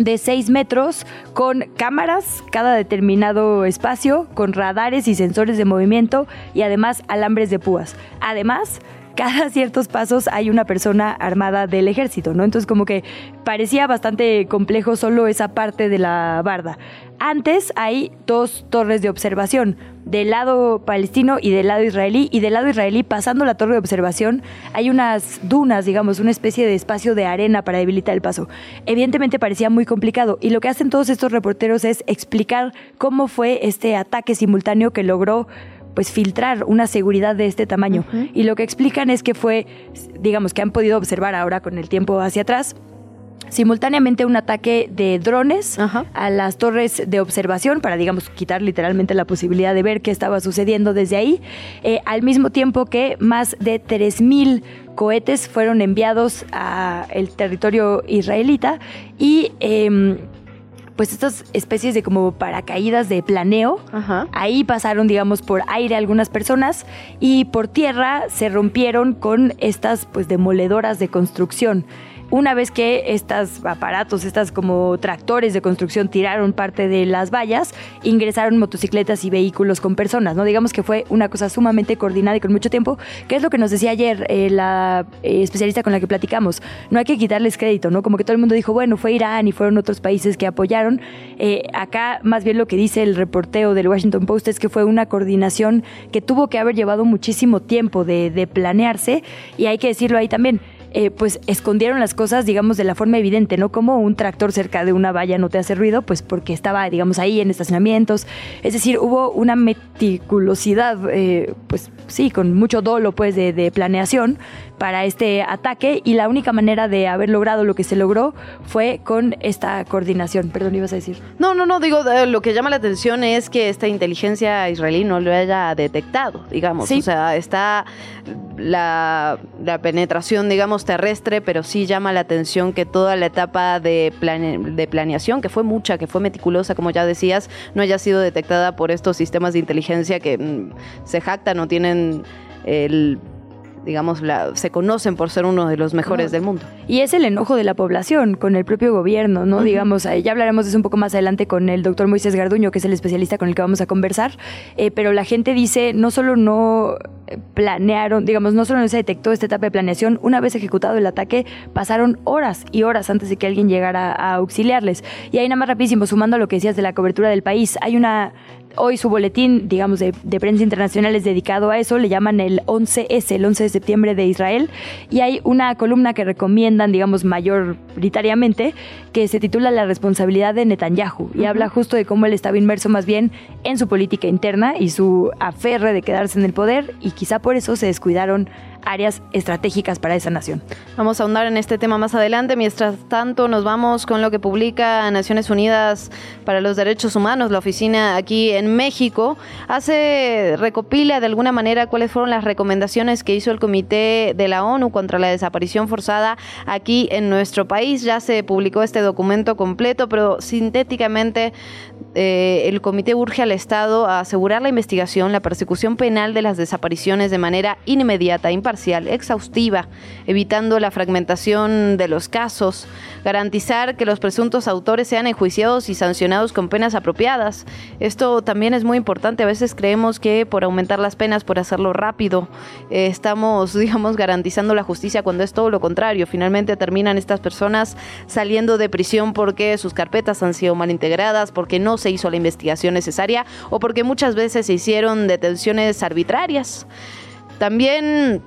de 6 metros con cámaras cada determinado espacio, con radares y sensores de movimiento y además alambres de púas. Además, cada ciertos pasos hay una persona armada del ejército, ¿no? Entonces como que parecía bastante complejo solo esa parte de la barda. Antes hay dos torres de observación, del lado palestino y del lado israelí, y del lado israelí, pasando la torre de observación, hay unas dunas, digamos, una especie de espacio de arena para debilitar el paso. Evidentemente parecía muy complicado, y lo que hacen todos estos reporteros es explicar cómo fue este ataque simultáneo que logró pues filtrar una seguridad de este tamaño. Y lo que explican es que fue, digamos, que han podido observar ahora con el tiempo hacia atrás, simultáneamente un ataque de drones a las torres de observación para, digamos, quitar literalmente la posibilidad de ver qué estaba sucediendo desde ahí, eh, al mismo tiempo que más de 3.000 cohetes fueron enviados al territorio israelita y... Em, pues estas especies de como paracaídas de planeo. Ahí pasaron, digamos, por aire algunas personas y por tierra se rompieron con estas pues demoledoras de construcción una vez que estos aparatos, estas como tractores de construcción tiraron parte de las vallas, ingresaron motocicletas y vehículos con personas, ¿no? Digamos que fue una cosa sumamente coordinada y con mucho tiempo, que es lo que nos decía ayer eh, la eh, especialista con la que platicamos. No hay que quitarles crédito, ¿no? Como que todo el mundo dijo, bueno, fue Irán y fueron otros países que apoyaron. Eh, acá, más bien lo que dice el reporteo del Washington Post es que fue una coordinación que tuvo que haber llevado muchísimo tiempo de, de planearse y hay que decirlo ahí también eh, pues escondieron las cosas, digamos, de la forma evidente, ¿no? Como un tractor cerca de una valla no te hace ruido, pues porque estaba, digamos, ahí en estacionamientos. Es decir, hubo una meticulosidad, eh, pues sí, con mucho dolo, pues, de, de planeación para este ataque y la única manera de haber logrado lo que se logró fue con esta coordinación. Perdón, ibas a decir. No, no, no, digo, lo que llama la atención es que esta inteligencia israelí no lo haya detectado, digamos. O sea, está la, penetración, digamos, terrestre, pero sí llama la atención que toda la etapa de, de planeación, que fue mucha, que fue meticulosa, como ya decías, no haya sido detectada por estos sistemas de inteligencia que mm, se jactan o tienen el digamos, la, se conocen por ser uno de los mejores del mundo. Y es el enojo de la población con el propio gobierno, ¿no? Digamos, eh, ya hablaremos de eso un poco más adelante con el doctor Moisés Garduño, que es el especialista con el que vamos a conversar, eh, pero la gente dice, no solo no planearon, digamos, no solo no se detectó esta etapa de planeación, una vez ejecutado el ataque, pasaron horas y horas antes de que alguien llegara a auxiliarles. Y ahí nada más rapidísimo, sumando a lo que decías de la cobertura del país, hay una Hoy su boletín, digamos, de, prensa internacional es dedicado a eso, le llaman el 11S, el 11 de septiembre de Israel, y hay una columna que recomiendan, digamos, mayoritariamente, que se titula La responsabilidad de Netanyahu, y habla justo de cómo él estaba inmerso más bien en su política interna y su aferre de quedarse en el poder, y quizá por eso se descuidaron áreas estratégicas para esa nación. Vamos a ahondar en este tema más adelante. Mientras tanto, nos vamos con lo que publica Naciones Unidas para los Derechos Humanos, la oficina aquí en México. Hace, recopila de alguna manera cuáles fueron las recomendaciones que hizo el Comité de la ONU contra la desaparición forzada aquí en nuestro país. Ya se publicó este documento completo, pero sintéticamente eh, el comité urge al Estado a asegurar la investigación, la persecución penal de las desapariciones de manera inmediata, imparcial, exhaustiva, evitando la fragmentación de los casos, garantizar que los presuntos autores sean enjuiciados y sancionados con penas apropiadas. Esto también es muy importante. A veces creemos que por aumentar las penas, por hacerlo rápido, eh, estamos, digamos, garantizando la justicia cuando es todo lo contrario. Finalmente terminan estas personas saliendo de prisión porque sus carpetas han sido mal integradas, porque no se hizo la investigación necesaria o porque muchas veces se hicieron detenciones arbitrarias. También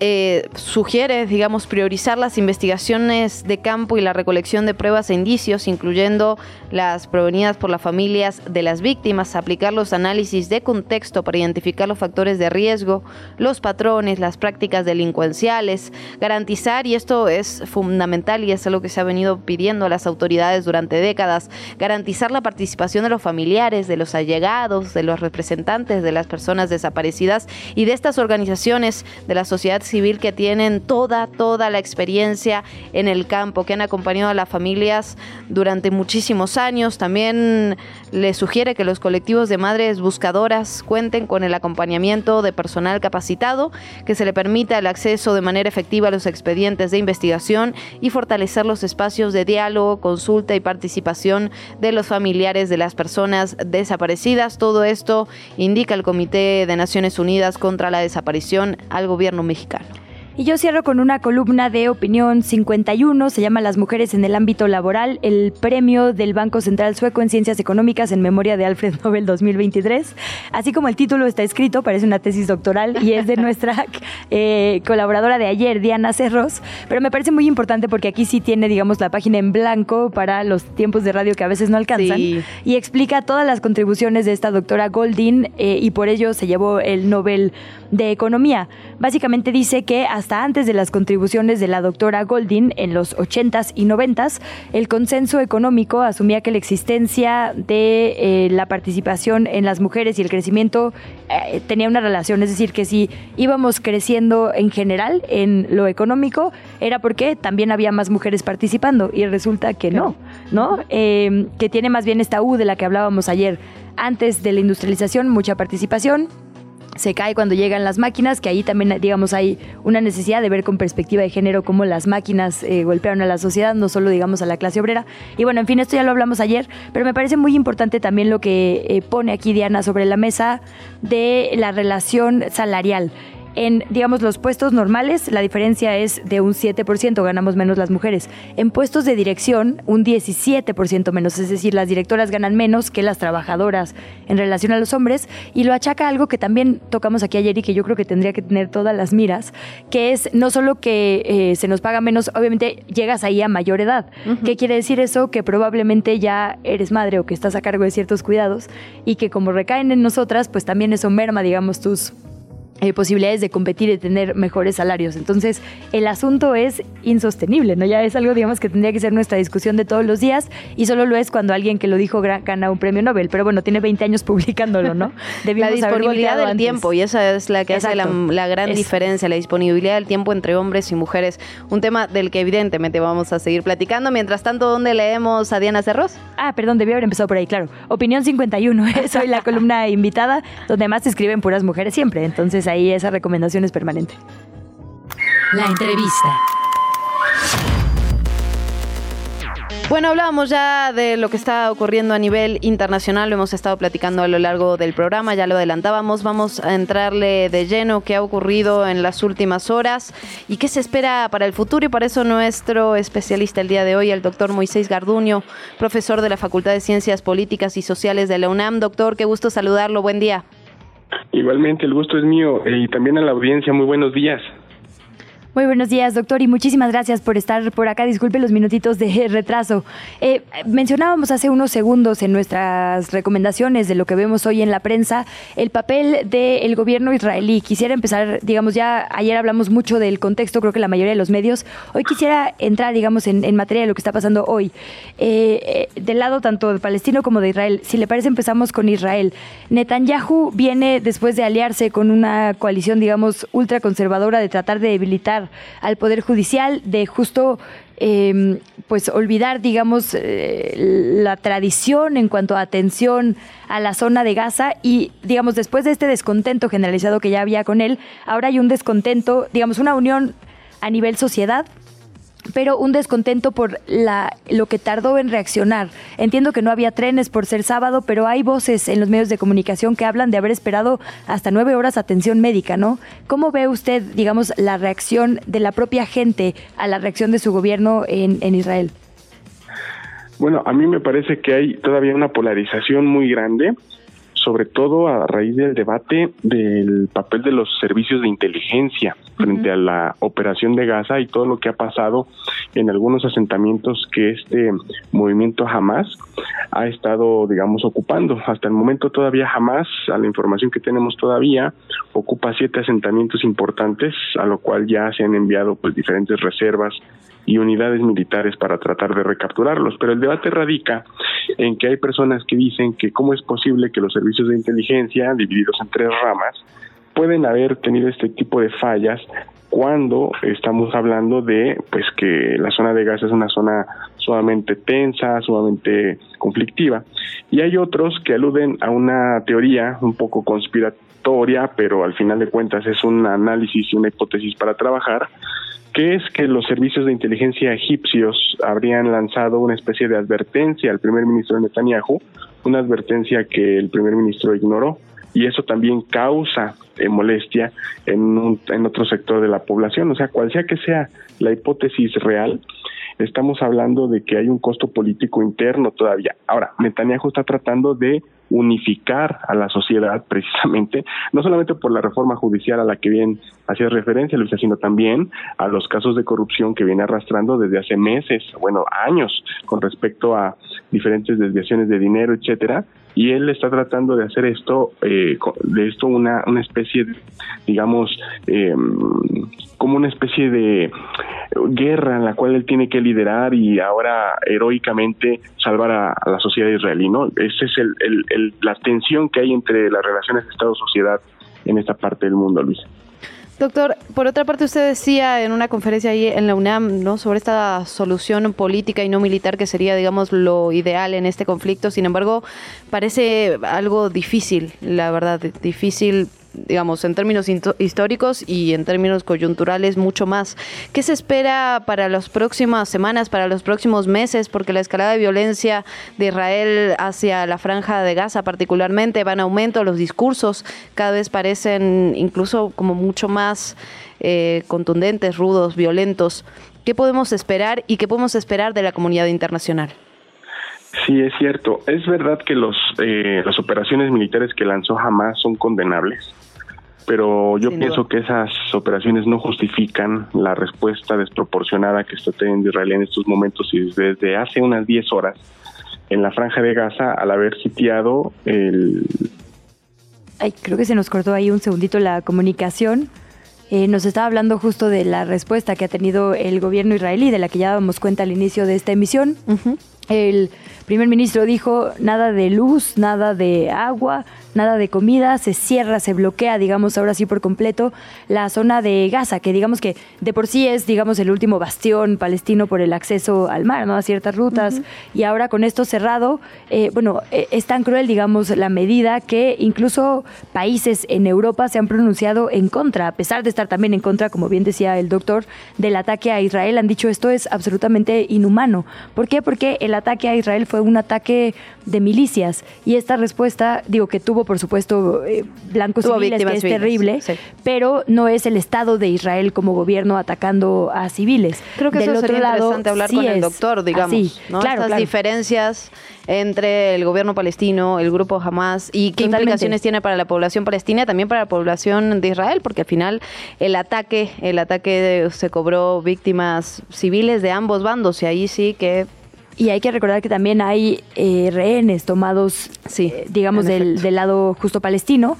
eh, sugiere, digamos, priorizar las investigaciones de campo y la recolección de pruebas e indicios, incluyendo las provenidas por las familias de las víctimas, aplicar los análisis de contexto para identificar los factores de riesgo, los patrones, las prácticas delincuenciales, garantizar, y esto es fundamental y es algo que se ha venido pidiendo a las autoridades durante décadas, garantizar la participación de los familiares, de los allegados, de los representantes de las personas desaparecidas y de estas organizaciones de la sociedad civil que tienen toda, toda la experiencia en el campo, que han acompañado a las familias durante muchísimos años. También le sugiere que los colectivos de madres buscadoras cuenten con el acompañamiento de personal capacitado, que se le permita el acceso de manera efectiva a los expedientes de investigación y fortalecer los espacios de diálogo, consulta y participación de los familiares de las personas desaparecidas. Todo esto indica el Comité de Naciones Unidas contra la Desaparición al gobierno mexicano. Capital. Y yo cierro con una columna de opinión 51, se llama Las mujeres en el ámbito laboral, el premio del Banco Central Sueco en Ciencias Económicas en memoria de Alfred Nobel 2023. Así como el título está escrito, parece una tesis doctoral y es de nuestra eh, colaboradora de ayer, Diana Cerros, pero me parece muy importante porque aquí sí tiene, digamos, la página en blanco para los tiempos de radio que a veces no alcanzan y explica todas las contribuciones de esta doctora Goldin eh, y por ello se llevó el Nobel de Economía. Básicamente dice que hasta antes de las contribuciones de la doctora Goldin en los 80s y 90s, el consenso económico asumía que la existencia de eh, la participación en las mujeres y el crecimiento eh, tenía una relación, es decir, que si íbamos creciendo en general en lo económico, era porque también había más mujeres participando y resulta que no, ¿no? Eh, que tiene más bien esta U de la que hablábamos ayer. Antes de la industrialización, mucha participación, se cae cuando llegan las máquinas, que ahí también, digamos, hay una necesidad de ver con perspectiva de género cómo las máquinas eh, golpearon a la sociedad, no solo, digamos, a la clase obrera. Y bueno, en fin, esto ya lo hablamos ayer, pero me parece muy importante también lo que eh, pone aquí Diana sobre la mesa de la relación salarial. En, digamos, los puestos normales, la diferencia es de un 7%, ganamos menos las mujeres. En puestos de dirección, un 17% menos, es decir, las directoras ganan menos que las trabajadoras en relación a los hombres, y lo achaca algo que también tocamos aquí ayer y que yo creo que tendría que tener todas las miras, que es no solo que eh, se nos paga menos, obviamente llegas ahí a mayor edad. ¿Qué quiere decir eso? Que probablemente ya eres madre o que estás a cargo de ciertos cuidados y que como recaen en nosotras, pues también eso merma, digamos, tus eh, posibilidades de competir y tener mejores salarios. Entonces, el asunto es insostenible, ¿no? Ya es algo, digamos, que tendría que ser nuestra discusión de todos los días y solo lo es cuando alguien que lo dijo gana un premio Nobel. Pero bueno, tiene 20 años publicándolo, ¿no? la disponibilidad del tiempo, y esa es la que hace la, gran diferencia, la disponibilidad del tiempo entre hombres y mujeres. Un tema del que evidentemente vamos a seguir platicando. Mientras tanto, ¿dónde leemos a Diana Cerros? Ah, perdón, debí haber empezado por ahí, claro. Opinión 51, soy la columna invitada, donde más se escriben puras mujeres siempre. Entonces, ahí esa recomendación es permanente. La entrevista. Bueno, hablábamos ya de lo que está ocurriendo a nivel internacional, lo hemos estado platicando a lo largo del programa, ya lo adelantábamos, vamos a entrarle de lleno qué ha ocurrido en las últimas horas y qué se espera para el futuro y para eso nuestro especialista el día de hoy, el doctor Moisés Garduño, profesor de la Facultad de Ciencias Políticas y Sociales de la UNAM. Doctor, qué gusto saludarlo, buen día. Igualmente, el gusto es mío eh, y también a la audiencia, muy buenos días. Muy buenos días, doctor, y muchísimas gracias por estar por acá. Disculpe los minutitos de retraso. Eh, mencionábamos hace unos segundos en nuestras recomendaciones de lo que vemos hoy en la prensa el papel del gobierno israelí. Quisiera empezar, digamos, ya ayer hablamos mucho del contexto, creo que la mayoría de los medios. Hoy quisiera entrar, digamos, en, materia de lo que está pasando hoy. Eh, eh, del lado tanto de palestino como de Israel. Si le parece, empezamos con Israel. Netanyahu viene después de aliarse con una coalición, digamos, ultraconservadora de tratar de debilitar al Poder Judicial, de justo em, pues olvidar, digamos, eh, la tradición en cuanto a atención a la zona de Gaza y, digamos, después de este descontento generalizado que ya había con él, ahora hay un descontento, digamos, una unión a nivel sociedad pero un descontento por la, lo que tardó en reaccionar. Entiendo que no había trenes por ser sábado, pero hay voces en los medios de comunicación que hablan de haber esperado hasta nueve horas atención médica, ¿no? ¿Cómo ve usted, digamos, la reacción de la propia gente a la reacción de su gobierno en, en Israel? Bueno, a mí me parece que hay todavía una polarización muy grande sobre todo a raíz del debate del papel de los servicios de inteligencia frente a la operación de Gaza y todo lo que ha pasado en algunos asentamientos que este movimiento jamás ha estado, digamos, ocupando. Hasta el momento todavía jamás, a la información que tenemos todavía, ocupa siete asentamientos importantes, a lo cual ya se han enviado pues diferentes reservas y unidades militares para tratar de recapturarlos. Pero el debate radica en que hay personas que dicen que cómo es posible que los servicios de inteligencia, divididos en tres ramas, pueden haber tenido este tipo de fallas cuando estamos hablando de pues que la zona de Gaza es una zona sumamente tensa, sumamente conflictiva. Y hay otros que aluden a una teoría un poco conspiratoria, pero al final de cuentas es un análisis y una hipótesis para trabajar, que es que los servicios de inteligencia egipcios habrían lanzado una especie de advertencia al primer ministro Netanyahu, una advertencia que el primer ministro ignoró y eso también causa eh, molestia en, un, en otro sector de la población. O sea, cual sea que sea la hipótesis real, estamos hablando de que hay un costo político interno todavía. Ahora, Netanyahu está tratando de unificar a la sociedad precisamente, no solamente por la reforma judicial a la que bien hacía referencia Luisa, sino también a los casos de corrupción que viene arrastrando desde hace meses, bueno, años, con respecto a diferentes desviaciones de dinero, etcétera, y él está tratando de hacer esto, eh, de esto una, una especie, digamos, eh, como una especie de guerra en la cual él tiene que liderar y ahora heroicamente salvar a, la sociedad israelí, ¿no? Esa es el, la tensión que hay entre las relaciones Estado-sociedad en esta parte del mundo, Luis. Doctor, por otra parte usted decía en una conferencia ahí en la UNAM, ¿no? sobre esta solución política y no militar que sería, digamos, lo ideal en este conflicto. Sin embargo, parece algo difícil, la verdad, difícil digamos, en términos históricos y en términos coyunturales mucho más. ¿Qué se espera para las próximas semanas, para los próximos meses? Porque la escalada de violencia de Israel hacia la franja de Gaza particularmente va en aumento, los discursos cada vez parecen incluso como mucho más eh, contundentes, rudos, violentos. ¿Qué podemos esperar y qué podemos esperar de la comunidad internacional? Sí, es cierto. Es verdad que los, eh, las operaciones militares que lanzó Hamas son condenables pero yo pienso que esas operaciones no justifican la respuesta desproporcionada que está teniendo Israel en estos momentos y desde hace unas 10 horas en la franja de Gaza al haber sitiado el... Ay, creo que se nos cortó ahí un segundito la comunicación. Eh, nos estaba hablando justo de la respuesta que ha tenido el gobierno israelí, de la que ya damos cuenta al inicio de esta emisión. El primer ministro dijo nada de luz, nada de agua, nada de comida, se cierra, se bloquea, digamos, ahora sí por completo, la zona de Gaza, que digamos que de por sí es, digamos, el último bastión palestino por el acceso al mar, ¿no? A ciertas rutas. Y ahora con esto cerrado, eh, bueno, eh, es tan cruel, digamos, la medida que incluso países en Europa se han pronunciado en contra, a pesar de estar también en contra, como bien decía el doctor, del ataque a Israel, han dicho esto es absolutamente inhumano. ¿Por qué? Porque el el ataque a Israel fue un ataque de milicias. Y esta respuesta, digo que tuvo por supuesto eh, blancos civiles, que es terrible, pero no es el Estado de Israel como gobierno atacando a civiles. Creo que eso sería interesante hablar con el doctor, digamos, ¿no? Estas diferencias entre el gobierno palestino, el grupo Hamas y qué implicaciones tiene para la población palestina, también para la población de Israel, porque al final el ataque, el ataque se cobró víctimas civiles de ambos bandos y ahí sí que y hay que recordar que también hay eh, rehenes tomados, sí, eh, digamos, del, lado justo palestino,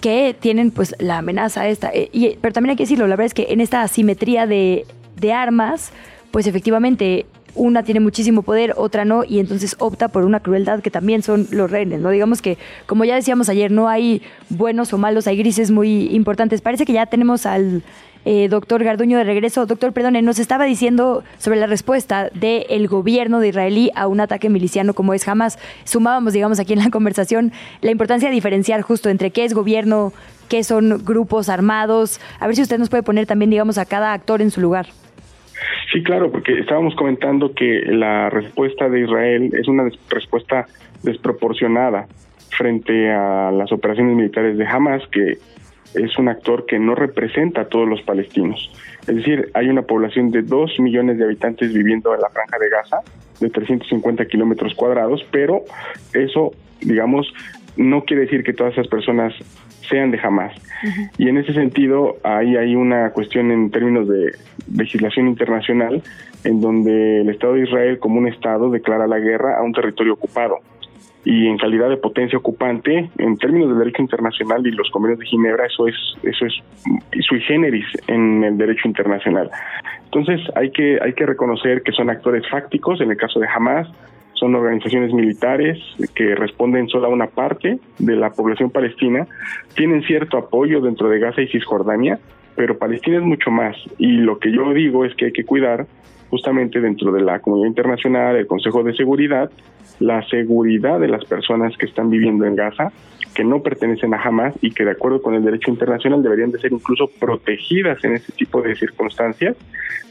que tienen pues la amenaza esta. Eh, y, pero también hay que decirlo, la verdad es que en esta asimetría de, de armas, pues efectivamente una tiene muchísimo poder, otra no, y entonces opta por una crueldad que también son los rehenes, ¿no? Digamos que, como ya decíamos ayer, no hay buenos o malos, hay grises muy importantes. Parece que ya tenemos al eh, doctor Garduño de regreso. Doctor, perdone, nos estaba diciendo sobre la respuesta del gobierno de israelí a un ataque miliciano como es Hamas. Sumábamos, digamos, aquí en la conversación la importancia de diferenciar justo entre qué es gobierno, qué son grupos armados. A ver si usted nos puede poner también, digamos, a cada actor en su lugar. Sí, claro, porque estábamos comentando que la respuesta de Israel es una respuesta desproporcionada frente a las operaciones militares de Hamas, que es un actor que no representa a todos los palestinos. Es decir, hay una población de 2 millones de habitantes viviendo en la franja de Gaza, de 350 kilómetros cuadrados, pero eso, digamos, no quiere decir que todas esas personas sean de Hamas. Y en ese sentido, ahí hay una cuestión en términos de legislación internacional, en donde el Estado de Israel como un Estado declara la guerra a un territorio ocupado y en calidad de potencia ocupante, en términos del derecho internacional y los convenios de Ginebra, eso es eso es sui generis en el derecho internacional. Entonces hay que hay que reconocer que son actores fácticos, en el caso de Hamas, son organizaciones militares que responden solo a una parte de la población palestina, tienen cierto apoyo dentro de Gaza y Cisjordania, pero Palestina es mucho más. Y lo que yo digo es que hay que cuidar justamente dentro de la comunidad internacional, el Consejo de Seguridad, la seguridad de las personas que están viviendo en Gaza, que no pertenecen a Hamas y que de acuerdo con el derecho internacional deberían de ser incluso protegidas en ese tipo de circunstancias,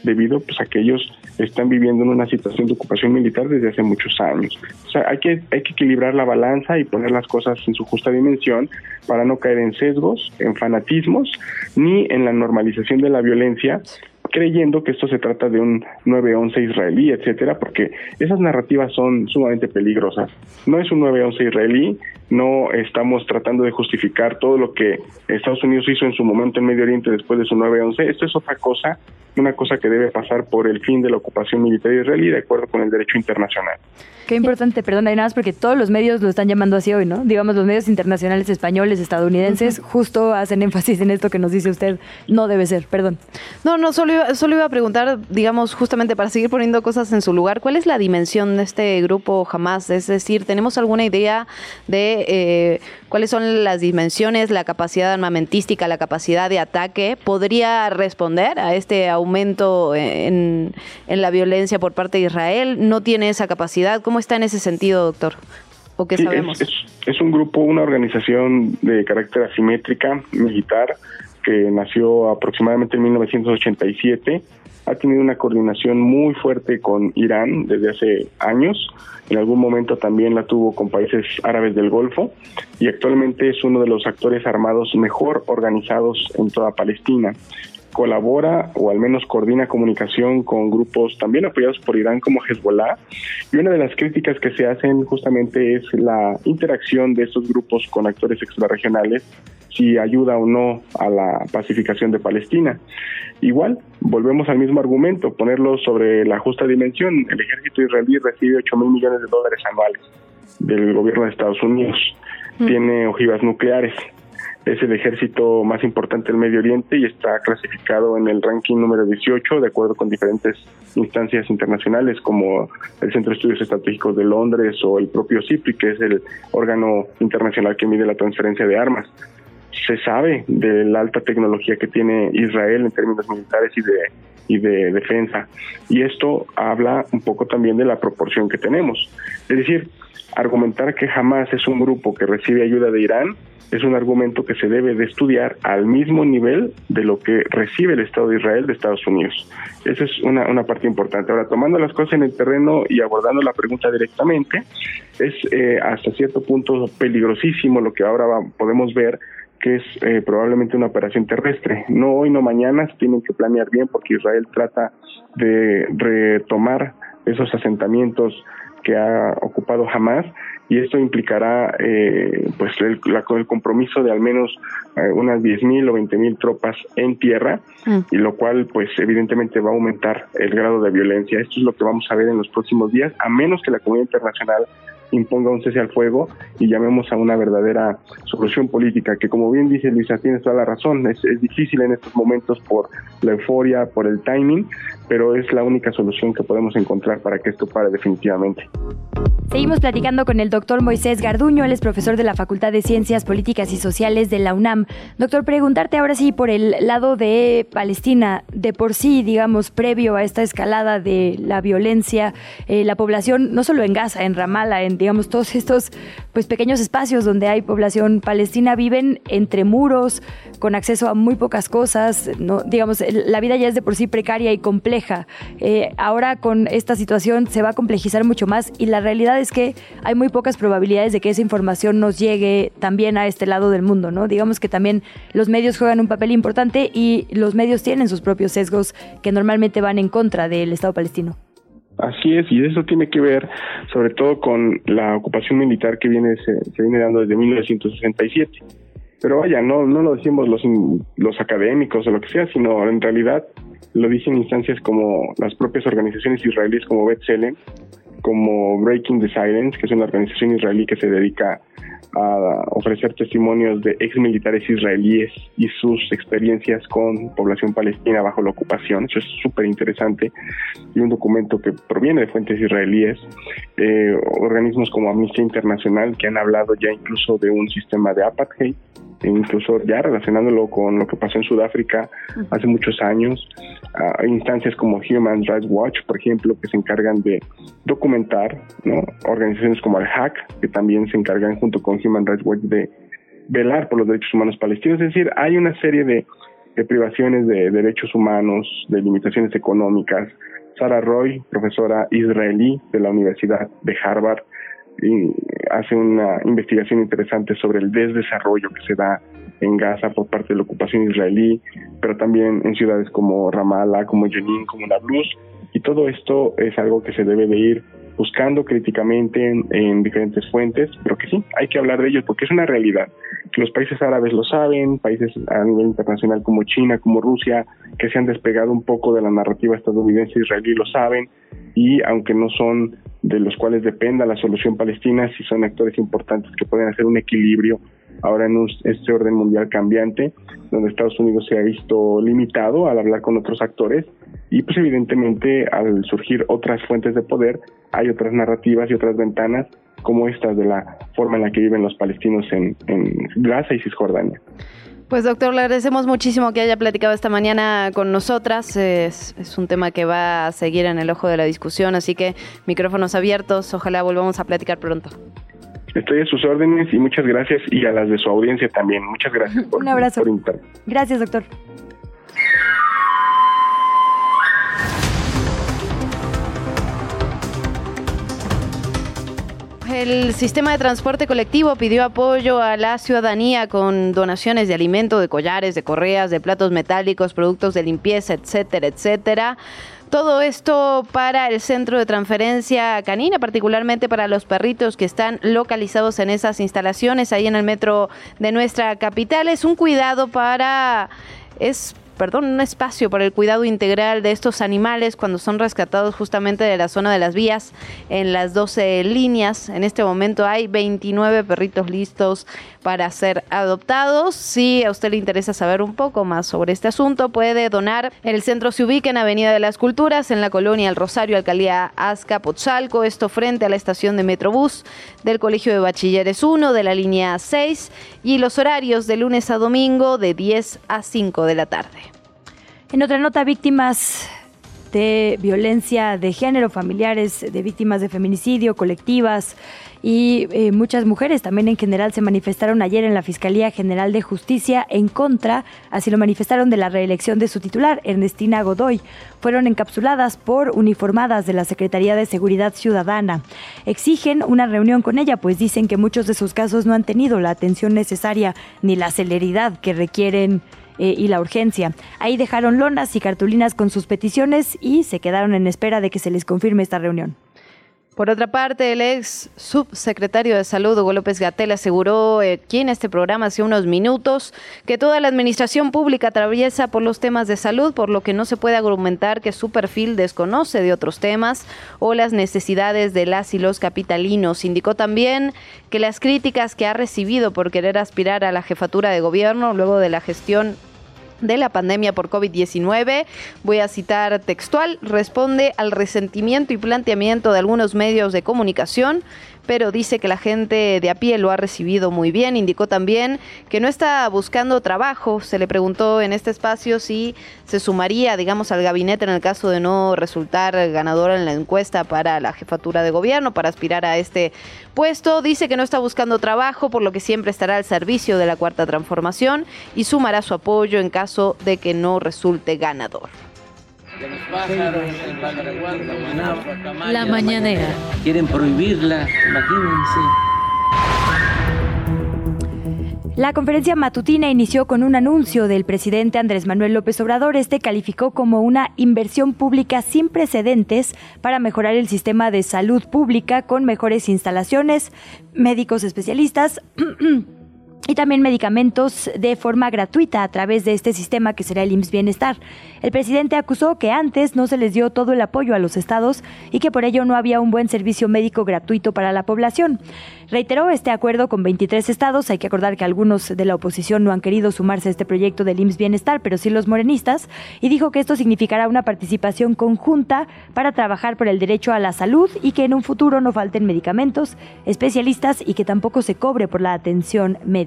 debido pues, a que ellos están viviendo en una situación de ocupación militar desde hace muchos años. O sea, hay que, hay que equilibrar la balanza y poner las cosas en su justa dimensión para no caer en sesgos, en fanatismos, ni en la normalización de la violencia creyendo que esto se trata de un 9-11 israelí, etcétera, porque esas narrativas son sumamente peligrosas. No es un 9-11 israelí, no estamos tratando de justificar todo lo que Estados Unidos hizo en su momento en Medio Oriente después de su 9-11. Esto es otra cosa, una cosa que debe pasar por el fin de la ocupación militar israelí de acuerdo con el derecho internacional. Qué importante, perdón, hay nada más porque todos los medios lo están llamando así hoy, ¿no? Digamos, los medios internacionales españoles, estadounidenses, justo hacen énfasis en esto que nos dice usted, no debe ser, perdón. No, no, solo iba, solo iba a preguntar, digamos, justamente para seguir poniendo cosas en su lugar, ¿cuál es la dimensión de este grupo jamás? Es decir, ¿tenemos alguna idea de eh, cuáles son las dimensiones, la capacidad armamentística, la capacidad de ataque? ¿Podría responder a este aumento en, en la violencia por parte de Israel? ¿No tiene esa capacidad? ¿Cómo está en ese sentido, doctor? ¿O qué sabemos? Es, un grupo, una organización de carácter asimétrica, militar, que nació aproximadamente en 1987. Ha tenido una coordinación muy fuerte con Irán desde hace años. En algún momento también la tuvo con países árabes del Golfo y actualmente es uno de los actores armados mejor organizados en toda Palestina colabora o al menos coordina comunicación con grupos también apoyados por Irán como Hezbollah. Y una de las críticas que se hacen justamente es la interacción de estos grupos con actores extrarregionales, si ayuda o no a la pacificación de Palestina. Igual, volvemos al mismo argumento, ponerlo sobre la justa dimensión. El ejército israelí recibe 8 mil millones de dólares anuales del gobierno de Estados Unidos. Mm. Tiene ojivas nucleares es el ejército más importante del Medio Oriente y está clasificado en el ranking número 18 de acuerdo con diferentes instancias internacionales como el Centro de Estudios Estratégicos de Londres o el propio CIPRI, que es el órgano internacional que mide la transferencia de armas. Se sabe de la alta tecnología que tiene Israel en términos militares y de y de defensa. Y esto habla un poco también de la proporción que tenemos. Es decir, argumentar que jamás es un grupo que recibe ayuda de Irán es un argumento que se debe de estudiar al mismo nivel de lo que recibe el Estado de Israel de Estados Unidos. Esa es una, una parte importante. Ahora, tomando las cosas en el terreno y abordando la pregunta directamente, es eh, hasta cierto punto peligrosísimo lo que ahora podemos ver que es eh, probablemente una operación terrestre. No hoy, no mañana, se tienen que planear bien porque Israel trata de retomar esos asentamientos que ha ocupado Hamas y esto implicará eh, pues el, el compromiso de al menos eh, unas 10.000 o 20.000 tropas en tierra mm. y lo cual pues evidentemente va a aumentar el grado de violencia. Esto es lo que vamos a ver en los próximos días, a menos que la comunidad internacional imponga un cese al fuego y llamemos a una verdadera solución política, que como bien dice Luisa, tienes toda la razón, es, es difícil en estos momentos por la euforia, por el timing, pero es la única solución que podemos encontrar para que esto pare definitivamente. Seguimos platicando con el doctor Moisés Garduño, él es profesor de la Facultad de Ciencias Políticas y Sociales de la UNAM. Doctor, preguntarte ahora sí por el lado de Palestina, de por sí, digamos, previo a esta escalada de la violencia, eh, la población, no solo en Gaza, en Ramallah, en, digamos, todos estos pues, pequeños espacios donde hay población palestina, viven entre muros, con acceso a muy pocas cosas, ¿no? digamos, la vida ya es de por sí precaria y compleja. Eh, ahora con esta situación se va a complejizar mucho más y la realidad es que hay muy pocas probabilidades de que esa información nos llegue también a este lado del mundo, ¿no? Digamos que también los medios juegan un papel importante y los medios tienen sus propios sesgos que normalmente van en contra del Estado palestino. Así es, y eso tiene que ver sobre todo con la ocupación militar que viene se, se viene dando desde 1967 pero vaya, no, no lo decimos los, los académicos o lo que sea, sino en realidad lo dicen instancias como las propias organizaciones israelíes como B'Tselem, como Breaking the Silence, que es una organización israelí que se dedica a ofrecer testimonios de ex militares israelíes y sus experiencias con población palestina bajo la ocupación. Eso es súper interesante. Y un documento que proviene de fuentes israelíes. Eh, organismos como Amnistía Internacional que han hablado ya incluso de un sistema de apartheid incluso ya relacionándolo con lo que pasó en Sudáfrica hace muchos años, hay instancias como Human Rights Watch, por ejemplo, que se encargan de documentar, ¿no? organizaciones como el HAC, que también se encargan junto con Human Rights Watch de velar por los derechos humanos palestinos, es decir, hay una serie de, de privaciones de derechos humanos, de limitaciones económicas. Sarah Roy, profesora israelí de la Universidad de Harvard, y hace una investigación interesante sobre el desdesarrollo que se da en Gaza por parte de la ocupación israelí, pero también en ciudades como Ramallah, como Jenin, como Nablus, y todo esto es algo que se debe de ir buscando críticamente en, diferentes fuentes, pero que sí, hay que hablar de ello porque es una realidad. Los países árabes lo saben, países a nivel internacional como China, como Rusia, que se han despegado un poco de la narrativa estadounidense israelí lo saben, y aunque no son de los cuales dependa la solución palestina, sí son actores importantes que pueden hacer un equilibrio ahora en este orden mundial cambiante, donde Estados Unidos se ha visto limitado al hablar con otros actores y pues evidentemente al surgir otras fuentes de poder hay otras narrativas y otras ventanas como estas de la forma en la que viven los palestinos en, Gaza y Cisjordania. Pues doctor, le agradecemos muchísimo que haya platicado esta mañana con nosotras. Es, un tema que va a seguir en el ojo de la discusión, así que micrófonos abiertos. Ojalá volvamos a platicar pronto. Estoy a sus órdenes y muchas gracias y a las de su audiencia también. Muchas gracias por, Un abrazo. Gracias, doctor. El sistema de transporte colectivo pidió apoyo a la ciudadanía con donaciones de alimento, de collares, de correas, de platos metálicos, productos de limpieza, etcétera, etcétera. Todo esto para el centro de transferencia canina, particularmente para los perritos que están localizados en esas instalaciones ahí en el metro de nuestra capital. Es un cuidado para... Es perdón, un espacio para el cuidado integral de estos animales cuando son rescatados justamente de la zona de las vías en las 12 líneas. En este momento hay 29 perritos listos para ser adoptados. Si a usted le interesa saber un poco más sobre este asunto, puede donar. El centro se ubica en Avenida de las Culturas, en la colonia El Rosario, alcaldía Azcapotzalco, esto frente a la estación de Metrobús del Colegio de Bachilleres 1 de la línea 6 y los horarios de lunes a domingo de 10 a 5 de la tarde. En otra nota, víctimas de violencia de género, familiares de víctimas de feminicidio, colectivas y eh, muchas mujeres también en general se manifestaron ayer en la Fiscalía General de Justicia en contra, así lo manifestaron, de la reelección de su titular, Ernestina Godoy. Fueron encapsuladas por uniformadas de la Secretaría de Seguridad Ciudadana. Exigen una reunión con ella, pues dicen que muchos de sus casos no han tenido la atención necesaria ni la celeridad que requieren eh, y la urgencia. Ahí dejaron lonas y cartulinas con sus peticiones y se quedaron en espera de que se les confirme esta reunión. Por otra parte, el ex subsecretario de Salud, Hugo López Gatel, aseguró eh, aquí en este programa hace unos minutos que toda la administración pública atraviesa por los temas de salud, por lo que no se puede argumentar que su perfil desconoce de otros temas o las necesidades de las y los capitalinos. Indicó también que las críticas que ha recibido por querer aspirar a la jefatura de gobierno luego de la gestión de la pandemia por COVID-19. Voy a citar textual, responde al resentimiento y planteamiento de algunos medios de comunicación pero dice que la gente de a pie lo ha recibido muy bien. Indicó también que no está buscando trabajo. Se le preguntó en este espacio si se sumaría, digamos, al gabinete en el caso de no resultar ganadora en la encuesta para la jefatura de gobierno, para aspirar a este puesto. Dice que no está buscando trabajo, por lo que siempre estará al servicio de la cuarta transformación y sumará su apoyo en caso de que no resulte ganador los pájaros, La mañanera. Quieren prohibirla, imagínense. La conferencia matutina inició con un anuncio del presidente Andrés Manuel López Obrador. Este calificó como una inversión pública sin precedentes para mejorar el sistema de salud pública con mejores instalaciones, médicos especialistas. y también medicamentos de forma gratuita a través de este sistema que será el IMSS Bienestar. El presidente acusó que antes no se les dio todo el apoyo a los estados y que por ello no había un buen servicio médico gratuito para la población. Reiteró este acuerdo con 23 estados. Hay que acordar que algunos de la oposición no han querido sumarse a este proyecto del IMSS Bienestar, pero sí los morenistas, y dijo que esto significará una participación conjunta para trabajar por el derecho a la salud y que en un futuro no falten medicamentos, especialistas y que tampoco se cobre por la atención médica.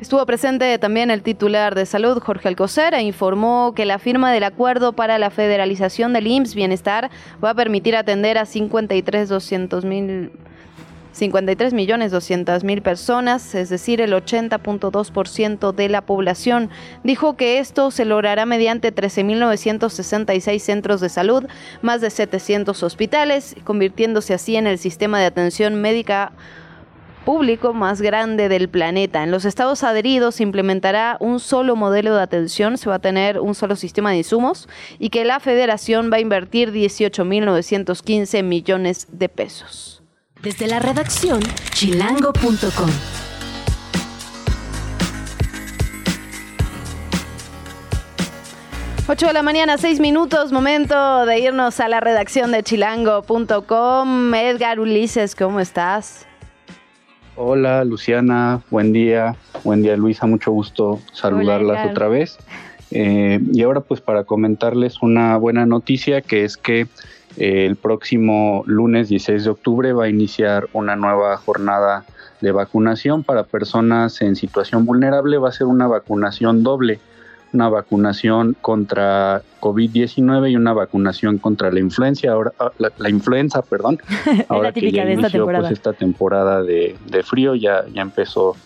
Estuvo presente también el titular de salud, Jorge Alcocer, e informó que la firma del acuerdo para la federalización del IMSS Bienestar va a permitir atender a 53 200 mil 53 millones 200 mil personas, es decir, el 80.2% de la población. Dijo que esto se logrará mediante 13.966 centros de salud, más de 700 hospitales, convirtiéndose así en el sistema de atención médica público más grande del planeta. En los estados adheridos se implementará un solo modelo de atención, se va a tener un solo sistema de insumos y que la federación va a invertir 18.915 millones de pesos. Desde la redacción, chilango.com. Ocho de la mañana, seis minutos, momento de irnos a la redacción de chilango.com. Edgar Ulises, ¿cómo estás? Hola Luciana, buen día, buen día Luisa, mucho gusto saludarlas otra vez. Eh, y ahora pues para comentarles una buena noticia que es que el próximo lunes 16 de octubre va a iniciar una nueva jornada de vacunación para personas en situación vulnerable. Va a ser una vacunación doble, una vacunación contra COVID-19 y una vacunación contra la influencia, ahora ah, la, influenza, perdón. Ahora que ya inició esta temporada, pues, esta temporada de, frío, ya, ya empezó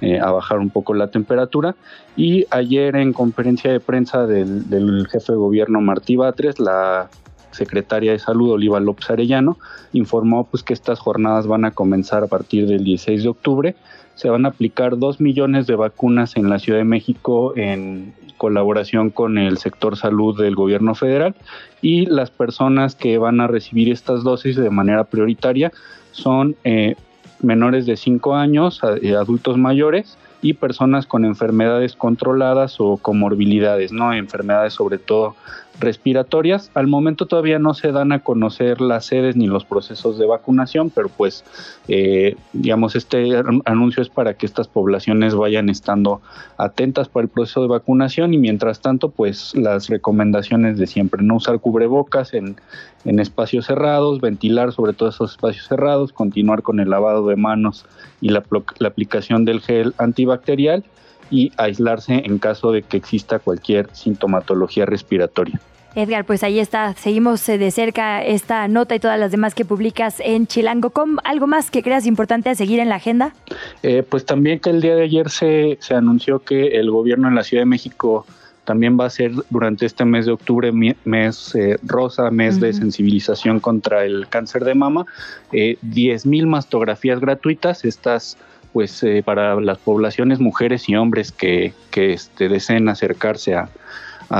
eh, a bajar un poco la temperatura. Y ayer en conferencia de prensa del, del jefe de gobierno Martí Batres, la secretaria de Salud, Oliva López Arellano, informó pues, que estas jornadas van a comenzar a partir del 16 de octubre. Se van a aplicar dos millones de vacunas en la Ciudad de México en colaboración con el sector salud del gobierno federal y las personas que van a recibir estas dosis de manera prioritaria son eh, menores de 5 años, eh, adultos mayores y personas con enfermedades controladas o comorbilidades, ¿no? Enfermedades sobre todo respiratorias. Al momento todavía no se dan a conocer las sedes ni los procesos de vacunación, pero pues eh, digamos este anuncio es para que estas poblaciones vayan estando atentas para el proceso de vacunación y mientras tanto pues las recomendaciones de siempre, no usar cubrebocas en, espacios cerrados, ventilar sobre todo esos espacios cerrados, continuar con el lavado de manos y la aplicación del gel antibacterial y aislarse en caso de que exista cualquier sintomatología respiratoria. Edgar, pues ahí está, seguimos eh, de cerca esta nota y todas las demás que publicas en Chilango.com. ¿Algo más que creas importante a seguir en la agenda? Eh, pues también que el día de ayer se, se anunció que el gobierno en la Ciudad de México también va a ser durante este mes de octubre mes eh, rosa, mes de sensibilización contra el cáncer de mama, eh, 10.000 mastografías gratuitas, estas pues para las poblaciones mujeres y hombres que, este, deseen acercarse a,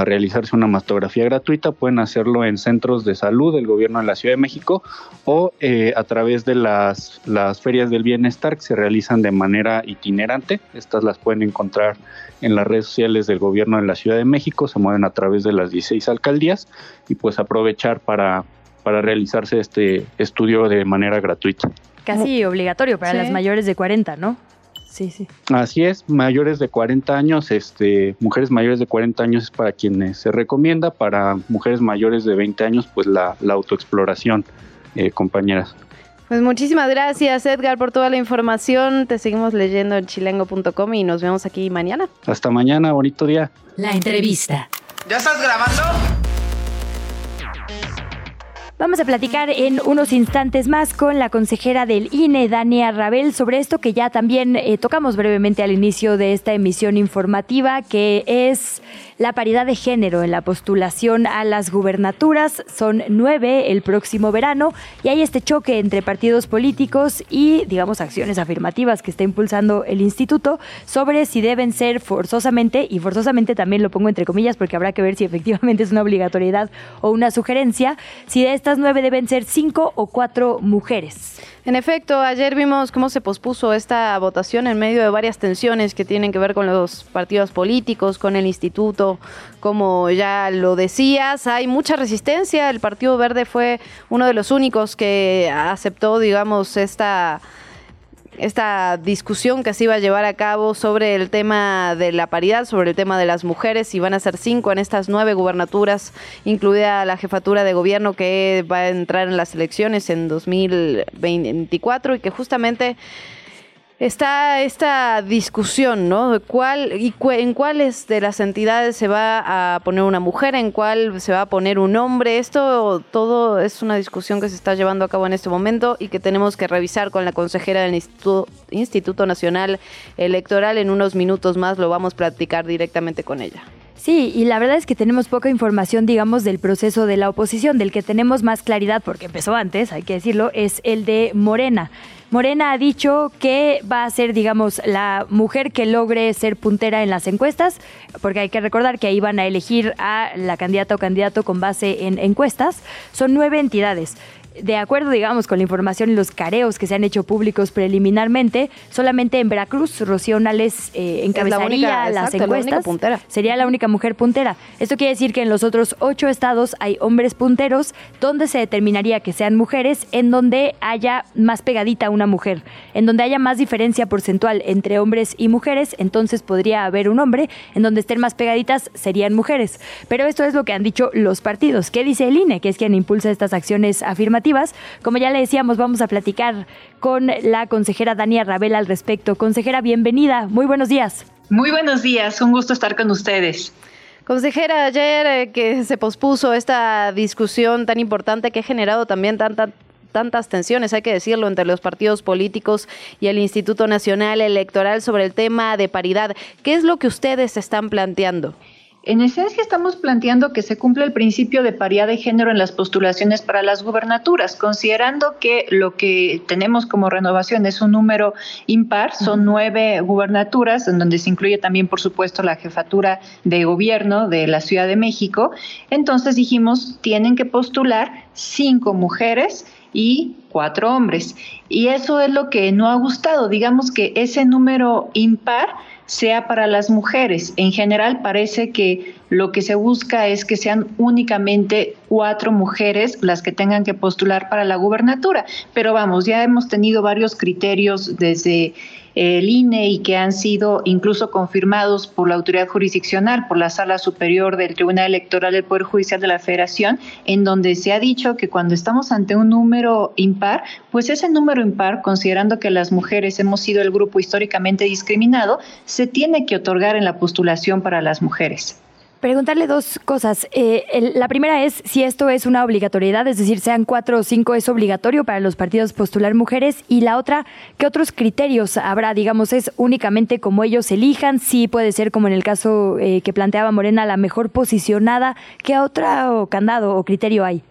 realizarse una mastografía gratuita, pueden hacerlo en centros de salud del gobierno de la Ciudad de México o eh, a través de las, ferias del bienestar que se realizan de manera itinerante. Estas las pueden encontrar en las redes sociales del gobierno de la Ciudad de México, se mueven a través de las 16 alcaldías y pues aprovechar para realizarse este estudio de manera gratuita. Casi obligatorio para las mayores de 40, ¿no? Sí, sí. Así es, mayores de 40 años, este, mujeres mayores de 40 años es para quienes se recomienda, para mujeres mayores de 20 años, pues la, autoexploración, eh, compañeras. Pues muchísimas gracias Edgar por toda la información. Te seguimos leyendo en chilengo.com y nos vemos aquí mañana. Hasta mañana, bonito día. La entrevista. ¿Ya estás grabando? Vamos a platicar en unos instantes más con la consejera del INE, Dania Rabel, sobre esto que ya también eh, tocamos brevemente al inicio de esta emisión informativa, que es la paridad de género en la postulación a las gubernaturas. Son nueve el próximo verano y hay este choque entre partidos políticos y, digamos, acciones afirmativas que está impulsando el instituto sobre si deben ser forzosamente, y forzosamente también lo pongo entre comillas porque habrá que ver si efectivamente es una obligatoriedad o una sugerencia, si de estas nueve deben ser cinco o cuatro mujeres. En efecto, ayer vimos cómo se pospuso esta votación en medio de varias tensiones que tienen que ver con los partidos políticos, con el instituto, como ya lo decías, hay mucha resistencia. El Partido Verde fue uno de los únicos que aceptó, digamos, esta esta discusión que se iba a llevar a cabo sobre el tema de la paridad, sobre el tema de las mujeres, y van a ser cinco en estas nueve gubernaturas, incluida la jefatura de gobierno que va a entrar en las elecciones en 2024 y que justamente está esta discusión, ¿no? ¿Cuál, y ¿En cuáles de las entidades se va a poner una mujer? ¿En cuál se va a poner un hombre? Esto todo es una discusión que se está llevando a cabo en este momento y que tenemos que revisar con la consejera del Instituto, Instituto Nacional Electoral. En unos minutos más lo vamos a platicar directamente con ella. Sí, y la verdad es que tenemos poca información, digamos, del proceso de la oposición. Del que tenemos más claridad, porque empezó antes, hay que decirlo, es el de Morena. Morena ha dicho que va a ser, digamos, la mujer que logre ser puntera en las encuestas, porque hay que recordar que ahí van a elegir a la candidata o candidato con base en encuestas. Son nueve entidades de acuerdo, digamos, con la información y los careos que se han hecho públicos preliminarmente, solamente en Veracruz Rocío Nales eh, encabezaría las encuestas. Sería la única mujer puntera. Esto quiere decir que en los otros ocho estados hay hombres punteros donde se determinaría que sean mujeres, en donde haya más pegadita una mujer, en donde haya más diferencia porcentual entre hombres y mujeres, entonces podría haber un hombre, en donde estén más pegaditas serían mujeres. Pero esto es lo que han dicho los partidos. ¿Qué dice el INE, que es quien impulsa estas acciones afirmativas? Como ya le decíamos, vamos a platicar con la consejera Dania Rabel al respecto. Consejera, bienvenida. Muy buenos días. Muy buenos días. Un gusto estar con ustedes. Consejera, ayer eh, que se pospuso esta discusión tan importante que ha generado también tantas tensiones, hay que decirlo, entre los partidos políticos y el Instituto Nacional Electoral sobre el tema de paridad. ¿Qué es lo que ustedes están planteando? En esencia estamos planteando que se cumpla el principio de paridad de género en las postulaciones para las gubernaturas, considerando que lo que tenemos como renovación es un número impar, son nueve gubernaturas, en donde se incluye también, por supuesto, la jefatura de gobierno de la Ciudad de México. Entonces dijimos, tienen que postular cinco mujeres y cuatro hombres. Y eso es lo que no ha gustado. Digamos que ese número impar sea para las mujeres. En general parece que lo que se busca es que sean únicamente cuatro mujeres las que tengan que postular para la gubernatura. Pero vamos, ya hemos tenido varios criterios desde el INE y que han sido incluso confirmados por la autoridad jurisdiccional, por la Sala Superior del Tribunal Electoral del Poder Judicial de la Federación, en donde se ha dicho que cuando estamos ante un número impar, pues ese número impar, considerando que las mujeres hemos sido el grupo históricamente discriminado, se tiene que otorgar en la postulación para las mujeres. Preguntarle dos cosas. Eh, la primera es si esto es una obligatoriedad, es decir, sean cuatro o cinco, es obligatorio para los partidos postular mujeres. Y la otra, ¿qué otros criterios habrá? Digamos, ¿es únicamente como ellos elijan? Sí puede ser como en el caso eh, que planteaba Morena, la mejor posicionada. ¿Qué otro candado o criterio hay?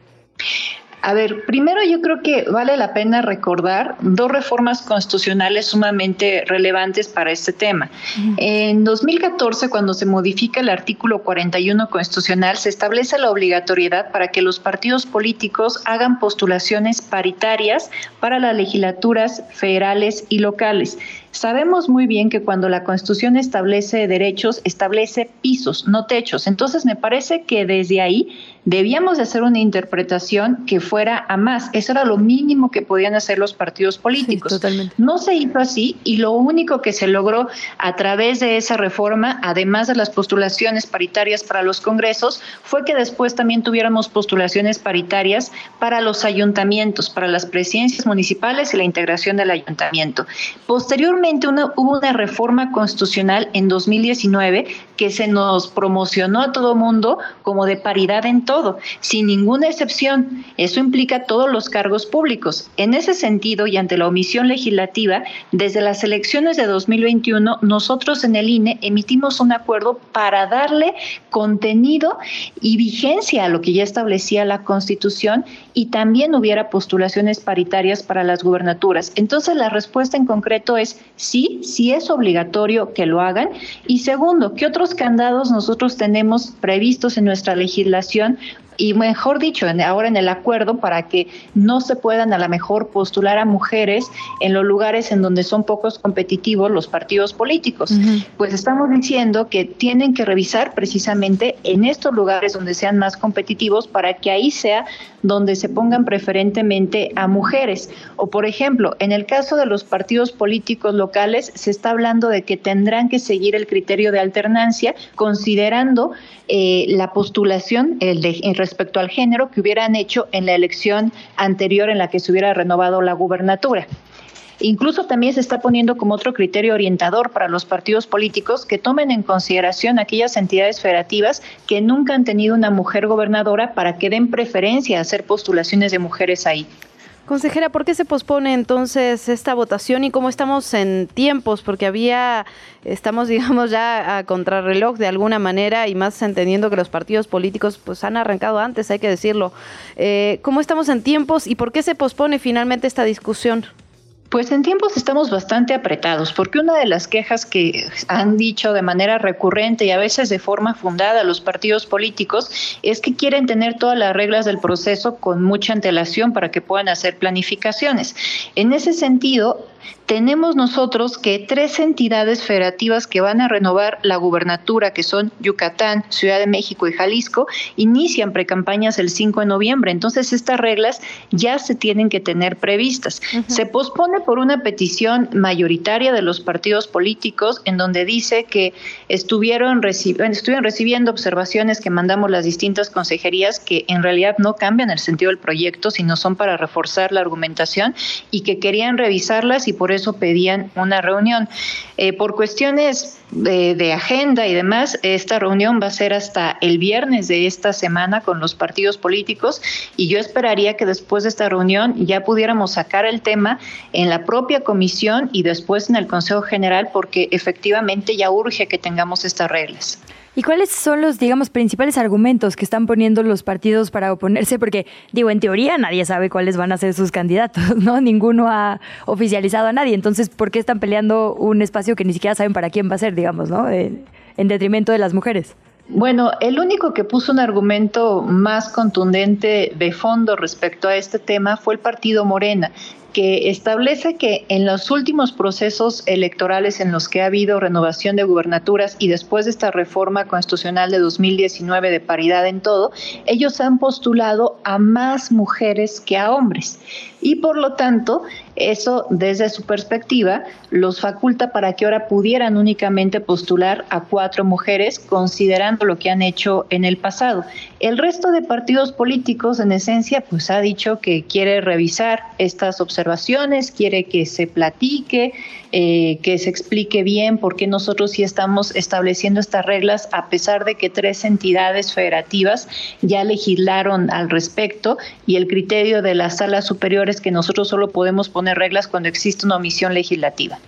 A ver, primero yo creo que vale la pena recordar dos reformas constitucionales sumamente relevantes para este tema. En 2014, cuando se modifica el artículo 41 constitucional, se establece la obligatoriedad para que los partidos políticos hagan postulaciones paritarias para las legislaturas federales y locales. Sabemos muy bien que cuando la Constitución establece derechos, establece pisos, no techos. Entonces, me parece que desde ahí debíamos de hacer una interpretación que fuera a más. Eso era lo mínimo que podían hacer los partidos políticos. No se hizo así y lo único que se logró a través de esa reforma, además de las postulaciones paritarias para los congresos, fue que después también tuviéramos postulaciones paritarias para los ayuntamientos, para las presidencias municipales y la integración del ayuntamiento. Posteriormente hubo una reforma constitucional en 2019 que se nos promocionó a todo mundo como de paridad en todo, sin ninguna excepción. Eso implica todos los cargos públicos. En ese sentido, y ante la omisión legislativa, desde las elecciones de 2021, nosotros en el INE emitimos un acuerdo para darle contenido y vigencia a lo que ya establecía la Constitución y también hubiera postulaciones paritarias para las gubernaturas. Entonces, la respuesta en concreto es sí, sí es obligatorio que lo hagan. Y segundo, ¿qué otros candados nosotros tenemos previstos en nuestra legislación y mejor dicho, ahora en el acuerdo para que no se puedan a lo mejor postular a mujeres en los lugares en donde son pocos competitivos los partidos políticos. Pues estamos diciendo que tienen que revisar precisamente en estos lugares donde sean más competitivos para que ahí sea donde se pongan preferentemente a mujeres. O por ejemplo, en el caso de los partidos políticos locales, se está hablando de que tendrán que seguir el criterio de alternancia considerando eh, la postulación el de, en respecto al género que hubieran hecho en la elección anterior en la que se hubiera renovado la gubernatura. Incluso también se está poniendo como otro criterio orientador para los partidos políticos que tomen en consideración aquellas entidades federativas que nunca han tenido una mujer gobernadora para que den preferencia a hacer postulaciones de mujeres ahí. Consejera, ¿por qué se pospone entonces esta votación y cómo estamos en tiempos? Porque había, estamos digamos ya a contrarreloj de alguna manera y más entendiendo que los partidos políticos pues han arrancado antes, hay que decirlo. Eh, ¿Cómo estamos en tiempos y por qué se pospone finalmente esta discusión? Pues en tiempos estamos bastante apretados, porque una de las quejas que han dicho de manera recurrente y a veces de forma fundada los partidos políticos es que quieren tener todas las reglas del proceso con mucha antelación para que puedan hacer planificaciones. En ese sentido, tenemos nosotros que tres entidades federativas que van a renovar la gubernatura, que son Yucatán, Ciudad de México y Jalisco, inician precampañas el 5 de noviembre. Entonces, estas reglas ya se tienen que tener previstas. Se pospone por una petición mayoritaria de los partidos políticos en donde dice que estuvieron, estuvieron recibiendo observaciones que mandamos las distintas consejerías que en realidad no cambian el sentido del proyecto, sino son para reforzar la argumentación y que querían revisarlas y por eso pedían una reunión. Eh, por cuestiones de, agenda y demás, esta reunión va a ser hasta el viernes de esta semana con los partidos políticos y yo esperaría que después de esta reunión ya pudiéramos sacar el tema en la propia comisión y después en el Consejo General porque efectivamente ya urge que tengamos estas reglas. ¿Y cuáles son los, digamos, principales argumentos que están poniendo los partidos para oponerse? Porque, digo, en teoría nadie sabe cuáles van a ser sus candidatos, ¿no? Ninguno ha oficializado a nadie. Entonces, ¿por qué están peleando un espacio que ni siquiera saben para quién va a ser, digamos, ¿no? en detrimento de las mujeres. Bueno, el único que puso un argumento más contundente de fondo respecto a este tema fue el partido Morena, que establece que en los últimos procesos electorales en los que ha habido renovación de gubernaturas y después de esta reforma constitucional de 2019 de paridad en todo, ellos han postulado a más mujeres que a hombres. Y por lo tanto eso desde su perspectiva los faculta para que ahora pudieran únicamente postular a cuatro mujeres considerando lo que han hecho en el pasado. El resto de partidos políticos en esencia pues ha dicho que quiere revisar estas observaciones, quiere que se platique, eh, que se explique bien por qué nosotros sí estamos estableciendo estas reglas a pesar de que tres entidades federativas ya legislaron al respecto y el criterio de la sala superior es que nosotros solo podemos poner reglas cuando existe una omisión legislativa.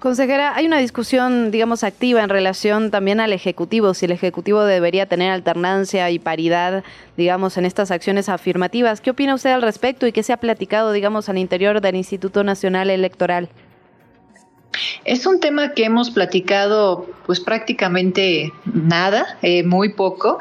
Consejera, hay una discusión, digamos, activa en relación también al Ejecutivo, si el Ejecutivo debería tener alternancia y paridad, digamos, en estas acciones afirmativas. ¿Qué opina usted al respecto y qué se ha platicado, digamos, al interior del Instituto Nacional Electoral? Es un tema que hemos platicado pues prácticamente nada, eh, muy poco.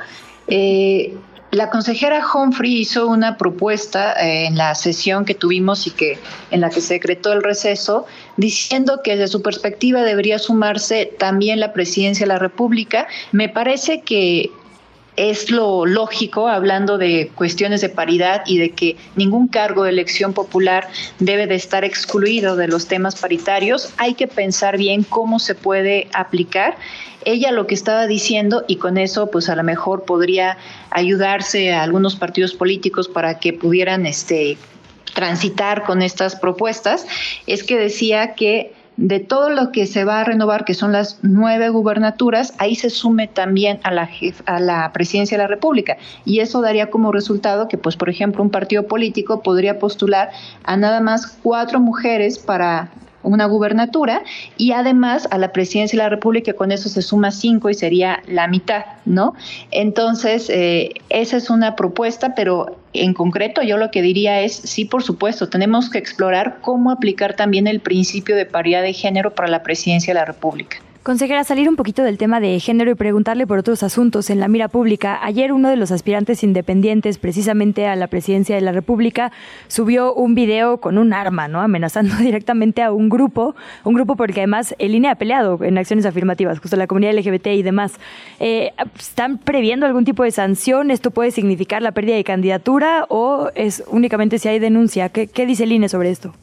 Eh, la consejera Humphrey hizo una propuesta eh, en la sesión que tuvimos y que en la que se decretó el receso, diciendo que desde su perspectiva debería sumarse también la presidencia de la República. Me parece que es lo lógico, hablando de cuestiones de paridad y de que ningún cargo de elección popular debe de estar excluido de los temas paritarios, hay que pensar bien cómo se puede aplicar. Ella lo que estaba diciendo, y con eso pues a lo mejor podría ayudarse a algunos partidos políticos para que pudieran este, transitar con estas propuestas, es que decía que de todo lo que se va a renovar, que son las nueve gubernaturas, ahí se sume también a la, a la presidencia de la República. Y eso daría como resultado que, pues, por ejemplo, un partido político podría postular a nada más cuatro mujeres para una gubernatura y además a la presidencia de la República con eso se suma cinco y sería la mitad, ¿no? Entonces, eh, esa es una propuesta, pero en concreto yo lo que diría es, sí, por supuesto, tenemos que explorar cómo aplicar también el principio de paridad de género para la presidencia de la República. Consejera, salir un poquito del tema de género y preguntarle por otros asuntos en la mira pública. Ayer uno de los aspirantes independientes, precisamente a la presidencia de la República, subió un video con un arma, ¿no? Amenazando directamente a un grupo, un grupo porque además el INE ha peleado en acciones afirmativas, justo la comunidad LGBT y demás. Eh, ¿Están previendo algún tipo de sanción? ¿Esto puede significar la pérdida de candidatura o es únicamente si hay denuncia? ¿Qué, qué dice el INE sobre esto?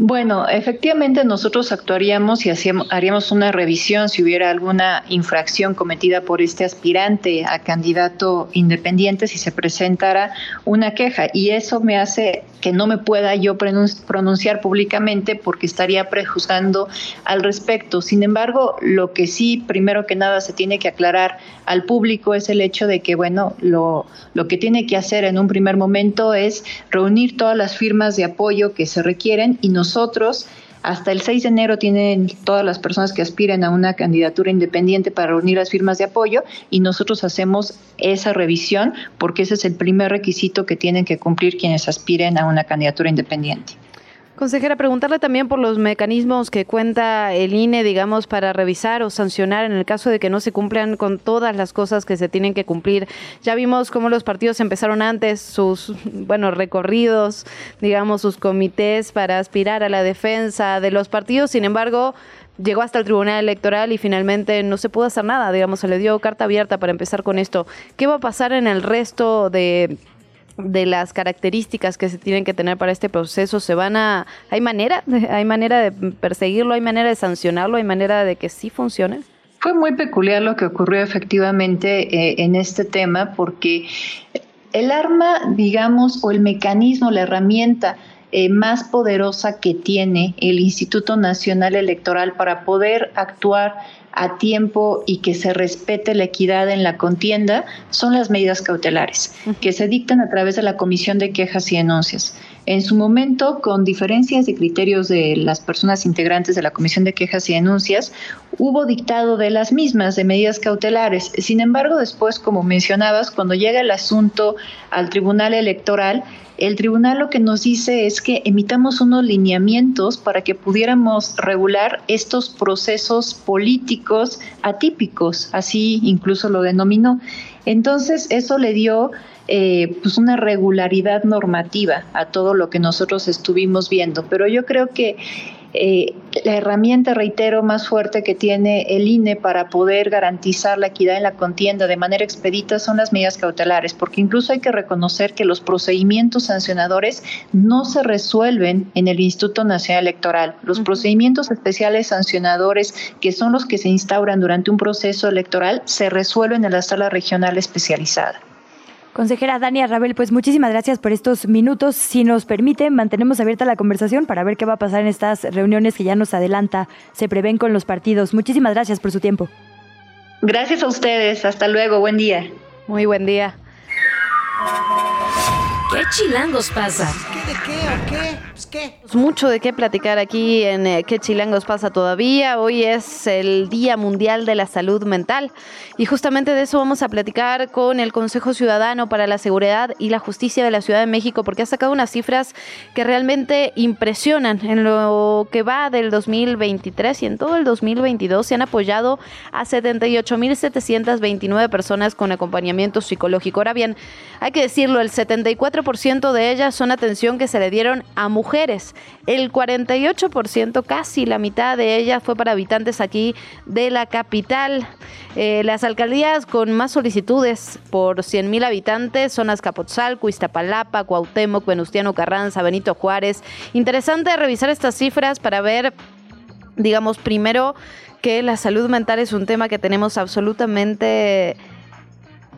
Bueno, efectivamente nosotros actuaríamos y haríamos una revisión si hubiera alguna infracción cometida por este aspirante a candidato independiente si se presentara una queja y eso me hace que no me pueda yo pronunciar públicamente porque estaría prejuzgando al respecto. Sin embargo, lo que sí, primero que nada, se tiene que aclarar al público es el hecho de que, bueno, lo, lo que tiene que hacer en un primer momento es reunir todas las firmas de apoyo que se requieren y nosotros hasta el 6 de enero tienen todas las personas que aspiren a una candidatura independiente para reunir las firmas de apoyo y nosotros hacemos esa revisión porque ese es el primer requisito que tienen que cumplir quienes aspiren a una candidatura independiente. Consejera, preguntarle también por los mecanismos que cuenta el INE, digamos, para revisar o sancionar en el caso de que no se cumplan con todas las cosas que se tienen que cumplir. Ya vimos cómo los partidos empezaron antes sus, bueno, recorridos, digamos, sus comités para aspirar a la defensa de los partidos. Sin embargo, llegó hasta el Tribunal Electoral y finalmente no se pudo hacer nada, digamos, se le dio carta abierta para empezar con esto. ¿Qué va a pasar en el resto de de las características que se tienen que tener para este proceso se van a hay manera hay manera de perseguirlo hay manera de sancionarlo hay manera de que sí funcione fue muy peculiar lo que ocurrió efectivamente eh, en este tema porque el arma digamos o el mecanismo la herramienta eh, más poderosa que tiene el Instituto Nacional Electoral para poder actuar a tiempo y que se respete la equidad en la contienda son las medidas cautelares, que se dictan a través de la Comisión de Quejas y Denuncias. En su momento, con diferencias de criterios de las personas integrantes de la Comisión de Quejas y Denuncias, hubo dictado de las mismas, de medidas cautelares. Sin embargo, después, como mencionabas, cuando llega el asunto al Tribunal Electoral, el tribunal lo que nos dice es que emitamos unos lineamientos para que pudiéramos regular estos procesos políticos atípicos, así incluso lo denominó. Entonces, eso le dio eh, pues una regularidad normativa a todo lo que nosotros estuvimos viendo. Pero yo creo que eh, la herramienta, reitero, más fuerte que tiene el INE para poder garantizar la equidad en la contienda de manera expedita son las medidas cautelares, porque incluso hay que reconocer que los procedimientos sancionadores no se resuelven en el Instituto Nacional Electoral. Los procedimientos especiales sancionadores, que son los que se instauran durante un proceso electoral, se resuelven en la sala regional especializada. Consejera Dania Rabel, pues muchísimas gracias por estos minutos. Si nos permite, mantenemos abierta la conversación para ver qué va a pasar en estas reuniones que ya nos adelanta, se prevén con los partidos. Muchísimas gracias por su tiempo. Gracias a ustedes. Hasta luego. Buen día. Muy buen día. ¿Qué chilangos pasa? ¿Qué de qué o qué? Pues qué. Pues mucho de qué platicar aquí en eh, ¿Qué chilangos pasa todavía? Hoy es el Día Mundial de la Salud Mental y justamente de eso vamos a platicar con el Consejo Ciudadano para la Seguridad y la Justicia de la Ciudad de México porque ha sacado unas cifras que realmente impresionan. En lo que va del 2023 y en todo el 2022 se han apoyado a 78.729 personas con acompañamiento psicológico. Ahora bien, hay que decirlo, el 74 ciento de ellas son atención que se le dieron a mujeres. El 48%, casi la mitad de ellas, fue para habitantes aquí de la capital. Eh, las alcaldías con más solicitudes por 100.000 habitantes son Azcapotzalco, Iztapalapa, Cuauhtémoc, Venustiano Carranza, Benito Juárez. Interesante revisar estas cifras para ver, digamos, primero que la salud mental es un tema que tenemos absolutamente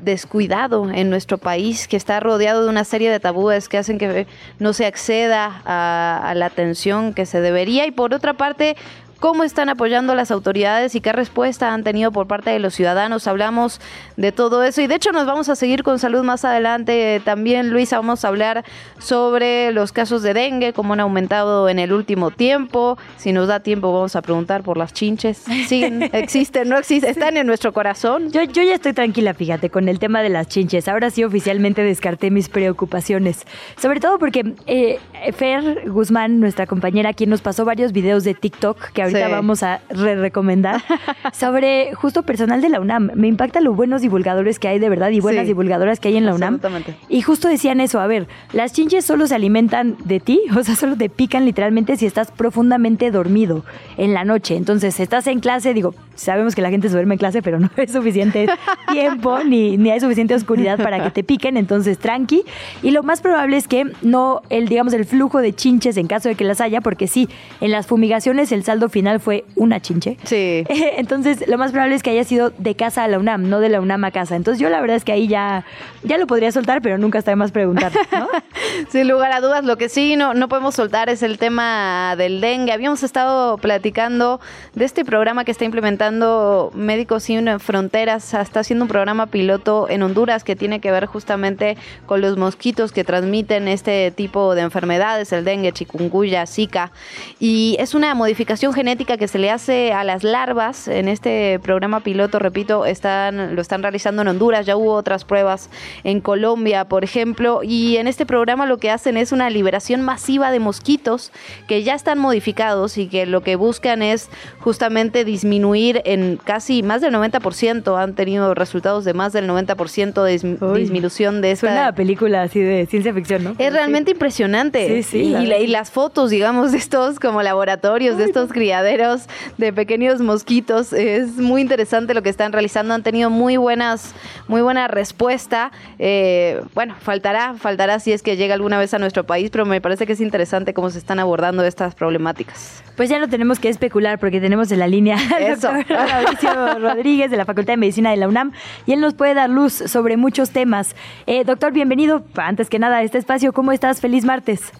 descuidado en nuestro país, que está rodeado de una serie de tabúes que hacen que no se acceda a, la atención que se debería. Y por otra parte, cómo están apoyando las autoridades y qué respuesta han tenido por parte de los ciudadanos. Hablamos de todo eso y de hecho nos vamos a seguir con salud más adelante. También, Luisa, vamos a hablar sobre los casos de dengue, cómo han aumentado en el último tiempo. Si nos da tiempo, vamos a preguntar por las chinches. ¿Siguen? ¿Existen? ¿No existen? ¿Están en nuestro corazón? Yo, yo ya estoy tranquila, fíjate, con el tema de las chinches. Ahora sí oficialmente descarté mis preocupaciones. Sobre todo porque eh, Fer Guzmán, nuestra compañera, quien nos pasó varios videos de TikTok que ahorita vamos a re recomendar, sobre justo personal de la UNAM. Me impacta lo buenos divulgadores que hay de verdad y buenas divulgadoras que hay en la UNAM. Y justo decían eso, a ver, las chinches solo se alimentan de ti, o sea, solo te pican literalmente si estás profundamente dormido en la noche. Entonces, estás en clase, digo, sabemos que la gente se duerme en clase, pero no es suficiente tiempo ni, ni hay suficiente oscuridad para que te piquen, entonces tranqui. Y lo más probable es que no, el, digamos, el flujo de chinches en caso de que las haya, porque sí, en las fumigaciones el saldo final fue una chinche. Sí. Entonces, lo más probable es que haya sido de casa a la UNAM, no de la UNAM a casa. Entonces, yo la verdad es que ahí ya, ya lo podría soltar, pero nunca está de más preguntar, ¿no? Sin lugar a dudas, lo que sí no, no podemos soltar es el tema del dengue. Habíamos estado platicando de este programa que está implementando Médicos Sin Fronteras. Está haciendo un programa piloto en Honduras que tiene que ver justamente con los mosquitos que transmiten este tipo de enfermedades, el dengue, chikungunya, zika. Y es una modificación genética que se le hace a las larvas en este programa piloto, repito, están, lo están realizando en Honduras, ya hubo otras pruebas en Colombia, por ejemplo, y en este programa lo que hacen es una liberación masiva de mosquitos que ya están modificados y que lo que buscan es justamente disminuir en casi más del 90%, han tenido resultados de más del 90% de disminución de esta... una película así de ciencia ficción, ¿no? Es realmente impresionante. Sí, sí, y, y, las fotos, digamos, de estos como laboratorios, de estos criaderos de pequeños mosquitos. Es muy interesante lo que están realizando. Han tenido muy buenas, muy buena respuesta. Eh, bueno, faltará, faltará si es que llega alguna vez a nuestro país, pero me parece que es interesante cómo se están abordando estas problemáticas. Pues ya no tenemos que especular porque tenemos en la línea al doctor Mauricio Rodríguez de la Facultad de Medicina de la UNAM y él nos puede dar luz sobre muchos temas. Eh, doctor, bienvenido antes que nada a este espacio. ¿Cómo estás? Feliz martes.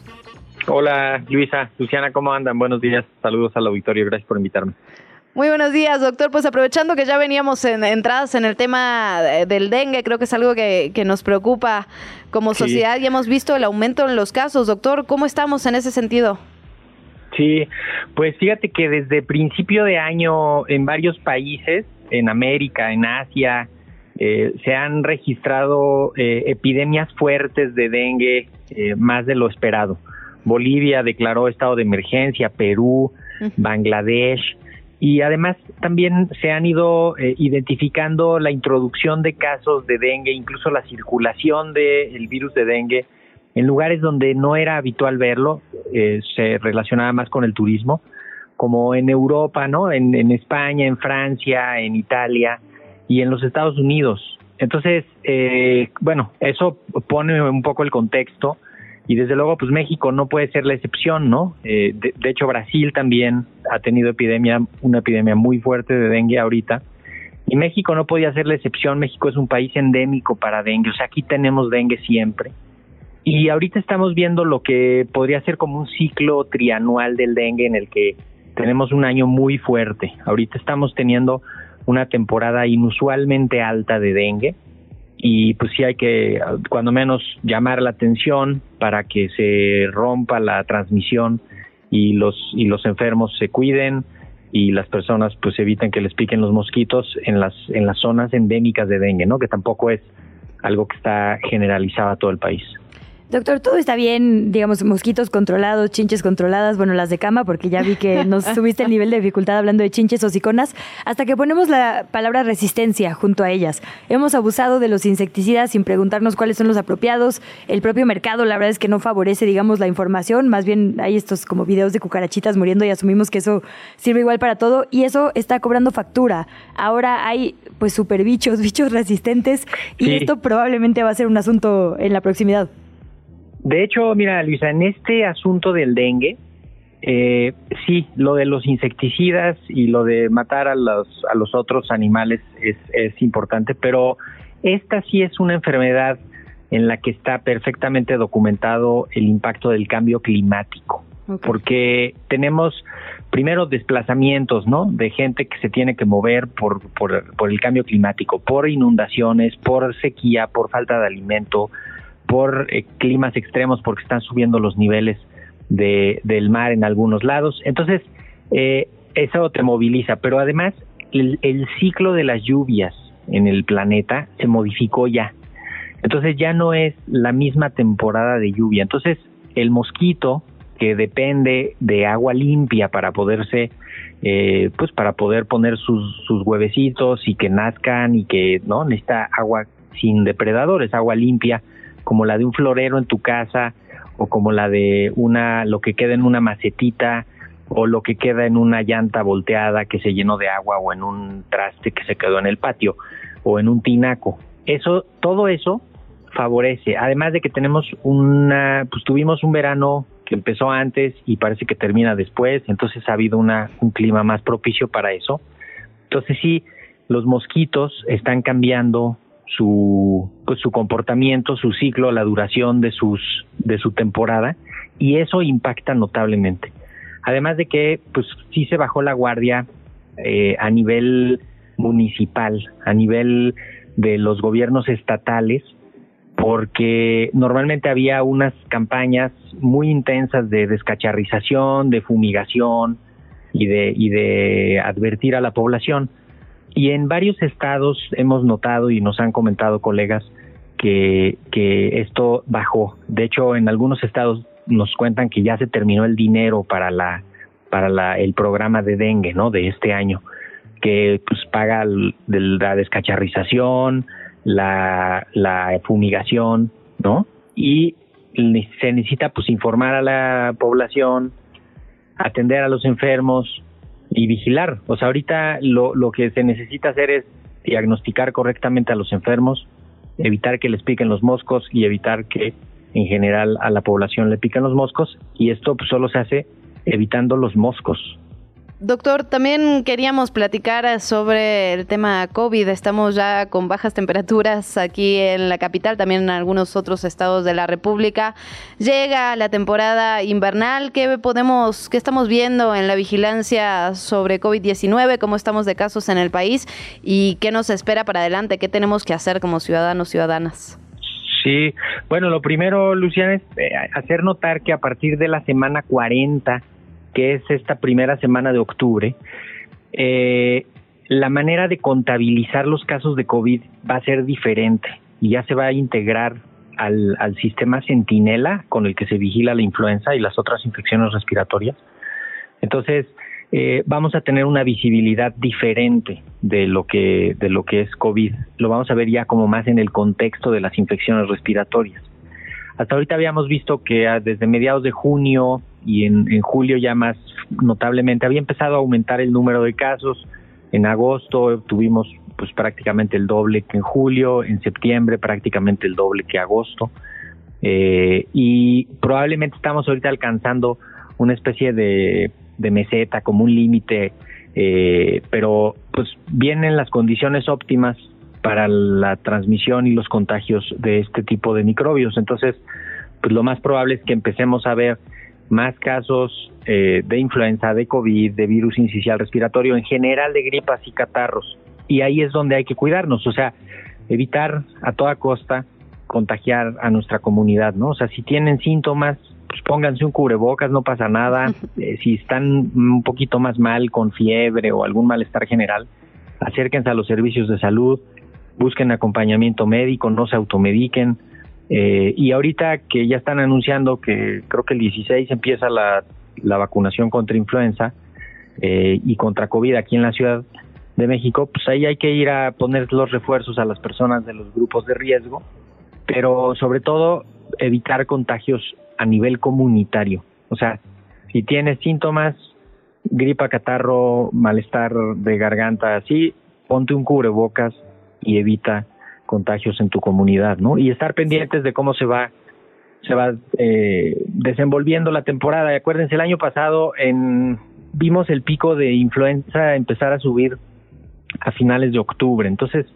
Hola Luisa, Luciana, ¿cómo andan? Buenos días, saludos al auditorio, gracias por invitarme. Muy buenos días, doctor. Pues aprovechando que ya veníamos en, entradas en el tema del dengue, creo que es algo que, nos preocupa como sociedad y hemos visto el aumento en los casos. Doctor, ¿cómo estamos en ese sentido? Sí, pues fíjate que desde principio de año en varios países, en América, en Asia, eh, se han registrado eh, epidemias fuertes de dengue, eh, más de lo esperado. Bolivia declaró estado de emergencia, Perú, Bangladesh, y además también se han ido eh, identificando la introducción de casos de dengue, incluso la circulación del virus de dengue en lugares donde no era habitual verlo, eh, se relacionaba más con el turismo, como en Europa, ¿no? En, en, España, en Francia, en Italia y en los Estados Unidos. Entonces, eh, bueno, eso pone un poco el contexto y desde luego, pues México no puede ser la excepción, ¿no? Eh, de, hecho, Brasil también ha tenido epidemia, una epidemia muy fuerte de dengue ahorita. Y México no podía ser la excepción. México es un país endémico para dengue. O sea, aquí tenemos dengue siempre. Y ahorita estamos viendo lo que podría ser como un ciclo trianual del dengue en el que tenemos un año muy fuerte. Ahorita estamos teniendo una temporada inusualmente alta de dengue y pues sí hay que cuando menos llamar la atención para que se rompa la transmisión y los y los enfermos se cuiden y las personas pues eviten que les piquen los mosquitos en las en las zonas endémicas de dengue, ¿no? Que tampoco es algo que está generalizado a todo el país. Doctor, todo está bien, digamos, mosquitos controlados, chinches controladas, bueno, las de cama, porque ya vi que nos subiste el nivel de dificultad hablando de chinches o siconas, hasta que ponemos la palabra resistencia junto a ellas. Hemos abusado de los insecticidas sin preguntarnos cuáles son los apropiados. El propio mercado, la verdad es que no favorece, digamos, la información. Más bien hay estos como videos de cucarachitas muriendo y asumimos que eso sirve igual para todo y eso está cobrando factura. Ahora hay, pues, super bichos, bichos resistentes y sí. esto probablemente va a ser un asunto en la proximidad. De hecho, mira, Luisa, en este asunto del dengue, eh, sí, lo de los insecticidas y lo de matar a los, a los otros animales es, es importante, pero esta sí es una enfermedad en la que está perfectamente documentado el impacto del cambio climático, okay. porque tenemos primero desplazamientos, ¿no? De gente que se tiene que mover por, por, por el cambio climático, por inundaciones, por sequía, por falta de alimento, por eh, climas extremos porque están subiendo los niveles de, del mar en algunos lados. Entonces, eh, eso te moviliza, pero además el, el ciclo de las lluvias en el planeta se modificó ya. Entonces ya no es la misma temporada de lluvia. Entonces el mosquito que depende de agua limpia para poderse, eh, pues para poder poner sus, sus huevecitos y que nazcan y que no necesita agua sin depredadores, agua limpia como la de un florero en tu casa o como la de una lo que queda en una macetita o lo que queda en una llanta volteada que se llenó de agua o en un traste que se quedó en el patio o en un tinaco. Eso todo eso favorece, además de que tenemos una pues tuvimos un verano que empezó antes y parece que termina después, entonces ha habido una un clima más propicio para eso. Entonces sí, los mosquitos están cambiando su pues, su comportamiento, su ciclo, la duración de sus de su temporada y eso impacta notablemente. Además de que pues sí se bajó la guardia eh, a nivel municipal, a nivel de los gobiernos estatales, porque normalmente había unas campañas muy intensas de descacharrización, de fumigación y de, y de advertir a la población. Y en varios estados hemos notado y nos han comentado colegas que, que esto bajó. De hecho, en algunos estados nos cuentan que ya se terminó el dinero para la para la, el programa de dengue, ¿no? De este año, que pues paga el, la descacharrización, la, la fumigación, ¿no? Y se necesita pues informar a la población, atender a los enfermos, y vigilar. O sea, ahorita lo, lo que se necesita hacer es diagnosticar correctamente a los enfermos, evitar que les piquen los moscos y evitar que en general a la población le piquen los moscos y esto pues, solo se hace evitando los moscos. Doctor, también queríamos platicar sobre el tema COVID. Estamos ya con bajas temperaturas aquí en la capital, también en algunos otros estados de la República. Llega la temporada invernal. ¿Qué podemos, qué estamos viendo en la vigilancia sobre COVID-19? ¿Cómo estamos de casos en el país? ¿Y qué nos espera para adelante? ¿Qué tenemos que hacer como ciudadanos, ciudadanas? Sí, bueno, lo primero, Luciana, es eh, hacer notar que a partir de la semana 40 que es esta primera semana de octubre, eh, la manera de contabilizar los casos de COVID va a ser diferente y ya se va a integrar al, al sistema Centinela con el que se vigila la influenza y las otras infecciones respiratorias. Entonces, eh, vamos a tener una visibilidad diferente de lo que de lo que es COVID. Lo vamos a ver ya como más en el contexto de las infecciones respiratorias. Hasta ahorita habíamos visto que ah, desde mediados de junio y en, julio ya más notablemente había empezado a aumentar el número de casos. En agosto tuvimos pues prácticamente el doble que en julio, en septiembre prácticamente el doble que agosto. Eh, y probablemente estamos ahorita alcanzando una especie de, meseta como un límite, eh, pero pues vienen las condiciones óptimas para la transmisión y los contagios de este tipo de microbios. Entonces, pues lo más probable es que empecemos a ver más casos eh, de influenza, de COVID, de virus incisional respiratorio, en general de gripas y catarros. Y ahí es donde hay que cuidarnos, o sea, evitar a toda costa contagiar a nuestra comunidad, ¿no? O sea, si tienen síntomas, pues pónganse un cubrebocas, no pasa nada. Eh, si están un poquito más mal con fiebre o algún malestar general, acérquense a los servicios de salud, busquen acompañamiento médico, no se automediquen. Eh, y ahorita que ya están anunciando que creo que el 16 empieza la, vacunación contra influenza eh, y contra COVID aquí en la Ciudad de México, pues ahí hay que ir a poner los refuerzos a las personas de los grupos de riesgo, pero sobre todo evitar contagios a nivel comunitario. O sea, si tienes síntomas, gripa, catarro, malestar de garganta, así, ponte un cubrebocas y evita contagios en tu comunidad, ¿no? Y estar pendientes de cómo se va se va eh, desenvolviendo la temporada. Y acuérdense, el año pasado en, vimos el pico de influenza empezar a subir a finales de octubre. Entonces,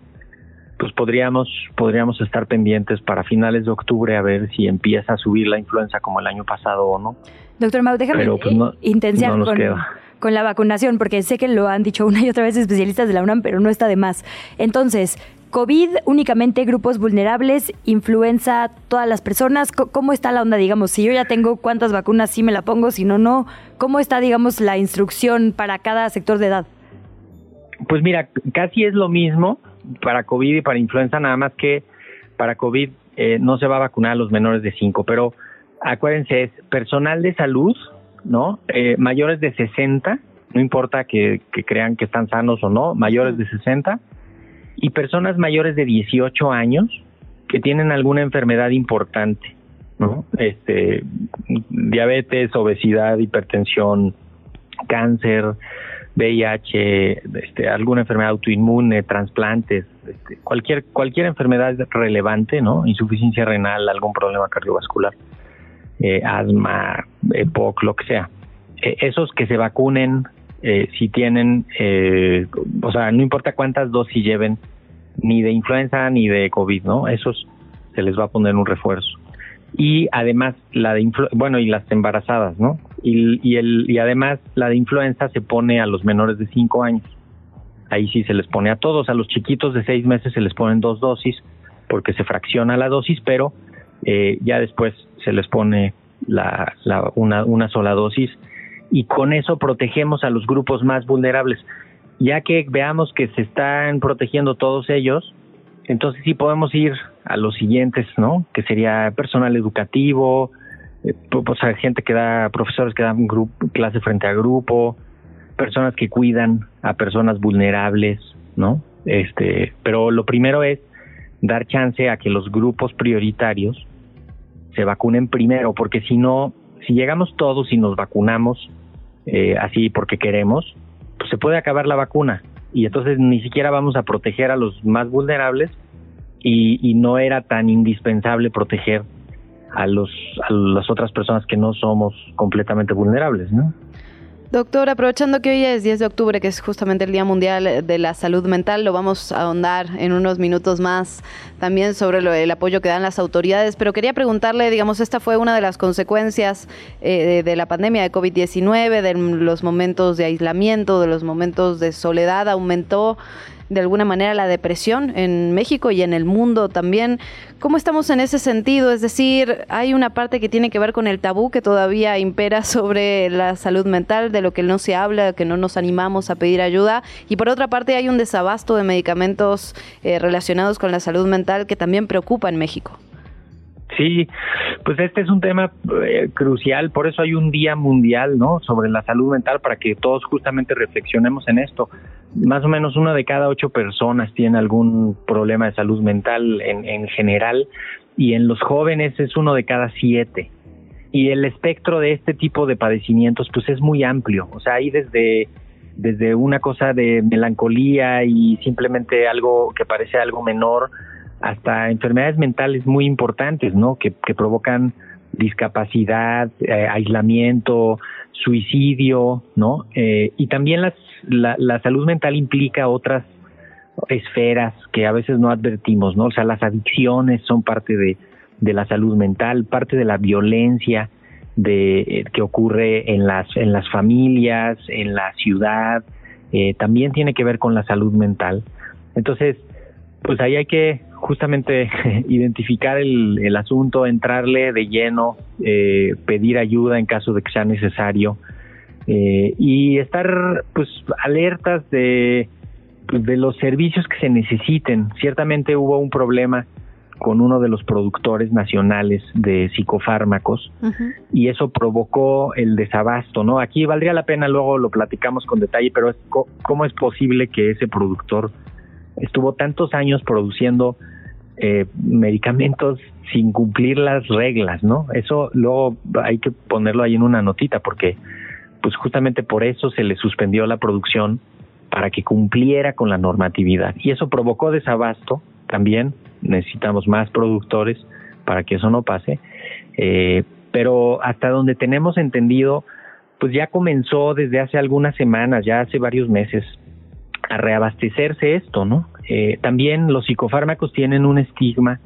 pues podríamos podríamos estar pendientes para finales de octubre a ver si empieza a subir la influenza como el año pasado o no. Doctor Mau, déjame pues, intensiar con, con la vacunación, porque sé que lo han dicho una y otra vez especialistas de la UNAM, pero no está de más. Entonces, COVID únicamente grupos vulnerables, influenza todas las personas. ¿Cómo está la onda, digamos? Si yo ya tengo cuántas vacunas, sí me la pongo, si no, no. ¿Cómo está, digamos, la instrucción para cada sector de edad? Pues mira, casi es lo mismo para COVID y para influenza, nada más que para COVID eh, no se va a vacunar a los menores de 5, pero acuérdense, es personal de salud, ¿no? Eh, mayores de 60, no importa que, crean que están sanos o no, mayores de 60, y personas mayores de 18 años que tienen alguna enfermedad importante. Este, diabetes, obesidad, hipertensión, cáncer, VIH, este, alguna enfermedad autoinmune, trasplantes, este, cualquier cualquier enfermedad relevante, ¿no? Insuficiencia renal, algún problema cardiovascular, eh, asma, EPOC, lo que sea. Eh, esos que se vacunen, eh, si tienen, o sea, no importa cuántas dosis lleven, ni de influenza ni de COVID, ¿no? Esos se les va a poner un refuerzo y además la de bueno y las embarazadas no y, y el y además la de influenza se pone a los menores de 5 años ahí sí se les pone a todos a los chiquitos de 6 meses se les ponen dos dosis porque se fracciona la dosis pero eh, ya después se les pone la, la una, una sola dosis y con eso protegemos a los grupos más vulnerables ya que veamos que se están protegiendo todos ellos entonces sí podemos ir a los siguientes, ¿no? Que sería personal educativo, eh, pues, gente que da, profesores que dan grupo, clase frente a grupo, personas que cuidan a personas vulnerables, ¿no? Este, pero lo primero es dar chance a que los grupos prioritarios se vacunen primero, porque si no, si llegamos todos y nos vacunamos eh, así porque queremos, pues se puede acabar la vacuna y entonces ni siquiera vamos a proteger a los más vulnerables y, y no era tan indispensable proteger a, los, a las otras personas que no somos completamente vulnerables, ¿no? Doctor, aprovechando que hoy es 10 de octubre, que es justamente el Día Mundial de la Salud Mental, lo vamos a ahondar en unos minutos más también sobre el apoyo que dan las autoridades, pero quería preguntarle, digamos, esta fue una de las consecuencias eh, de, la pandemia de COVID-19, de los momentos de aislamiento, de los momentos de soledad, aumentó de alguna manera la depresión en México y en el mundo también. ¿Cómo estamos en ese sentido? Es decir, hay una parte que tiene que ver con el tabú que todavía impera sobre la salud mental, de lo que no se habla, que no nos animamos a pedir ayuda. Y por otra parte hay un desabasto de medicamentos eh, relacionados con la salud mental que también preocupa en México. Sí, pues este es un tema eh, crucial, por eso hay un día mundial, ¿no? Sobre la salud mental para que todos justamente reflexionemos en esto. Más o menos una de cada ocho personas tiene algún problema de salud mental en, en general y en los jóvenes es uno de cada siete. Y el espectro de este tipo de padecimientos pues es muy amplio, o sea, hay desde desde una cosa de melancolía y simplemente algo que parece algo menor hasta enfermedades mentales muy importantes, ¿no? Que, provocan discapacidad, eh, aislamiento, suicidio, ¿no? Eh, y también las, la, la, salud mental implica otras esferas que a veces no advertimos, ¿no? O sea, las adicciones son parte de, de la salud mental, parte de la violencia de eh, que ocurre en las en las familias, en la ciudad, también tiene que ver con la salud mental. Entonces, pues ahí hay que justamente identificar el, el, asunto, entrarle de lleno, eh, pedir ayuda en caso de que sea necesario eh, y estar pues alertas de, de los servicios que se necesiten. Ciertamente hubo un problema con uno de los productores nacionales de psicofármacos y eso provocó el desabasto, ¿no? Aquí valdría la pena, luego lo platicamos con detalle, pero es, ¿cómo es posible que ese productor estuvo tantos años produciendo eh, medicamentos sin cumplir las reglas, ¿no? Eso luego hay que ponerlo ahí en una notita porque pues justamente por eso se le suspendió la producción para que cumpliera con la normatividad. Y eso provocó desabasto también. Necesitamos más productores para que eso no pase. Eh, pero hasta donde tenemos entendido pues ya comenzó desde hace algunas semanas ya hace varios meses a reabastecerse esto, ¿no? Eh, también los psicofármacos tienen un estigma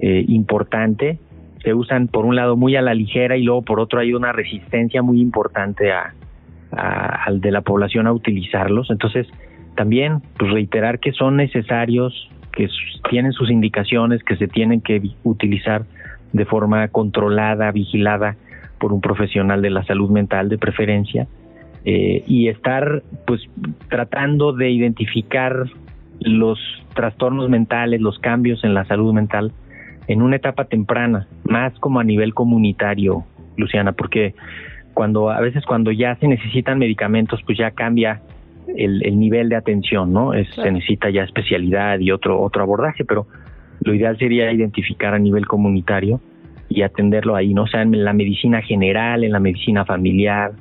eh, importante, se usan por un lado muy a la ligera y luego por otro hay una resistencia muy importante a, al de la población a utilizarlos. Entonces, también pues reiterar que son necesarios, que tienen sus indicaciones, que se tienen que utilizar de forma controlada, vigilada por un profesional de la salud mental de preferencia eh, y estar pues tratando de identificar los trastornos mentales, los cambios en la salud mental en una etapa temprana, más como a nivel comunitario, Luciana, porque cuando a veces cuando ya se necesitan medicamentos, pues ya cambia el, nivel de atención, ¿no? Es, Se necesita ya especialidad y otro otro abordaje, pero lo ideal sería identificar a nivel comunitario y atenderlo ahí, ¿no? O sea, en la medicina general, en la medicina familiar,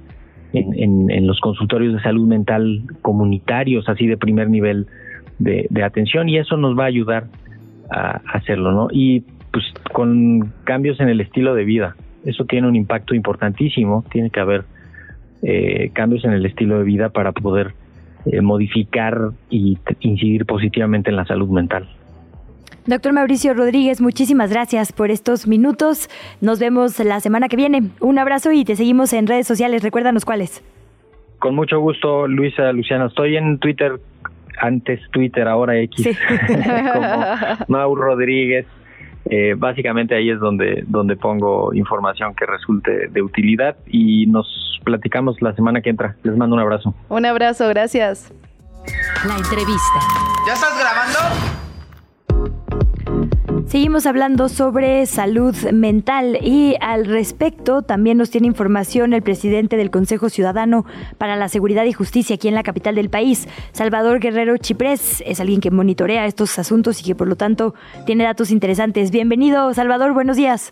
en, los consultorios de salud mental comunitarios, así de primer nivel de, atención, y eso nos va a ayudar a, hacerlo, ¿no? Y pues con cambios en el estilo de vida, eso tiene un impacto importantísimo, tiene que haber eh, cambios en el estilo de vida para poder eh, modificar y incidir positivamente en la salud mental. Doctor Mauricio Rodríguez, muchísimas gracias por estos minutos. Nos vemos la semana que viene. Un abrazo y te seguimos en redes sociales. Recuérdanos cuáles. Con mucho gusto, Luisa Luciana. Estoy en Twitter, antes Twitter, ahora X, como Mau Rodríguez. Eh, básicamente ahí es donde, donde pongo información que resulte de utilidad y nos platicamos la semana que entra. Les mando un abrazo. Un abrazo, gracias. La entrevista. ¿Ya estás grabando? Seguimos hablando sobre salud mental y al respecto también nos tiene información el presidente del Consejo Ciudadano para la Seguridad y Justicia aquí en la capital del país, Salvador Guerrero Chiprés. Es alguien que monitorea estos asuntos y que por lo tanto tiene datos interesantes. Bienvenido, Salvador, buenos días.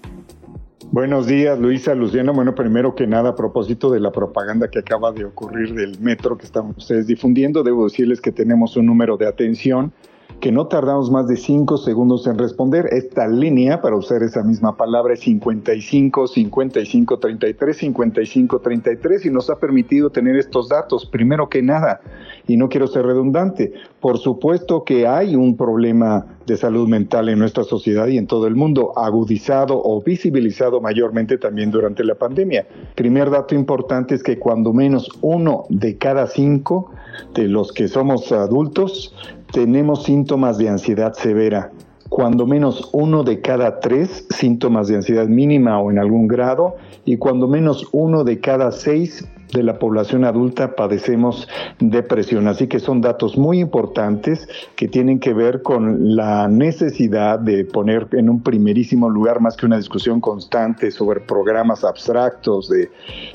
Buenos días, Luisa, Luciana. Bueno, primero que nada, a propósito de la propaganda que acaba de ocurrir del metro que están ustedes difundiendo, debo decirles que tenemos un número de atención que no tardamos más de 5 segundos en responder. Esta línea, para usar esa misma palabra, es 55 55 33 55 33 y nos ha permitido tener estos datos. Primero que nada, y no quiero ser redundante, por supuesto que hay un problema de salud mental en nuestra sociedad y en todo el mundo, agudizado o visibilizado mayormente también durante la pandemia. Primer dato importante es que cuando menos uno de cada cinco de los que somos adultos tenemos síntomas de ansiedad severa. Cuando menos uno de cada tres síntomas de ansiedad mínima o en algún grado y cuando menos uno de cada seis de la población adulta padecemos depresión. Así que son datos muy importantes que tienen que ver con la necesidad de poner en un primerísimo lugar más que una discusión constante sobre programas abstractos de,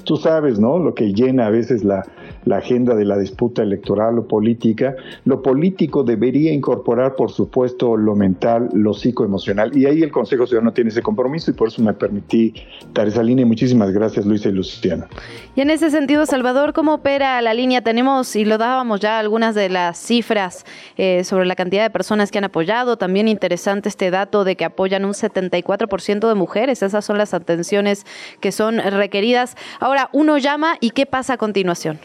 tú sabes, ¿no? Lo que llena a veces la, la agenda de la disputa electoral o política. Lo político debería incorporar, por supuesto, lo mental, lo psicoemocional. Y ahí el Consejo Ciudadano tiene ese compromiso y por eso me permití dar esa línea. Muchísimas gracias, Luisa y Luciana. Y en ese sentido, Salvador, ¿cómo opera la línea? Tenemos, y lo dábamos ya, algunas de las cifras eh, sobre la cantidad de personas que han apoyado. También interesante este dato de que apoyan un 74% de mujeres. Esas son las atenciones que son requeridas. Ahora, uno llama y ¿qué pasa a continuación?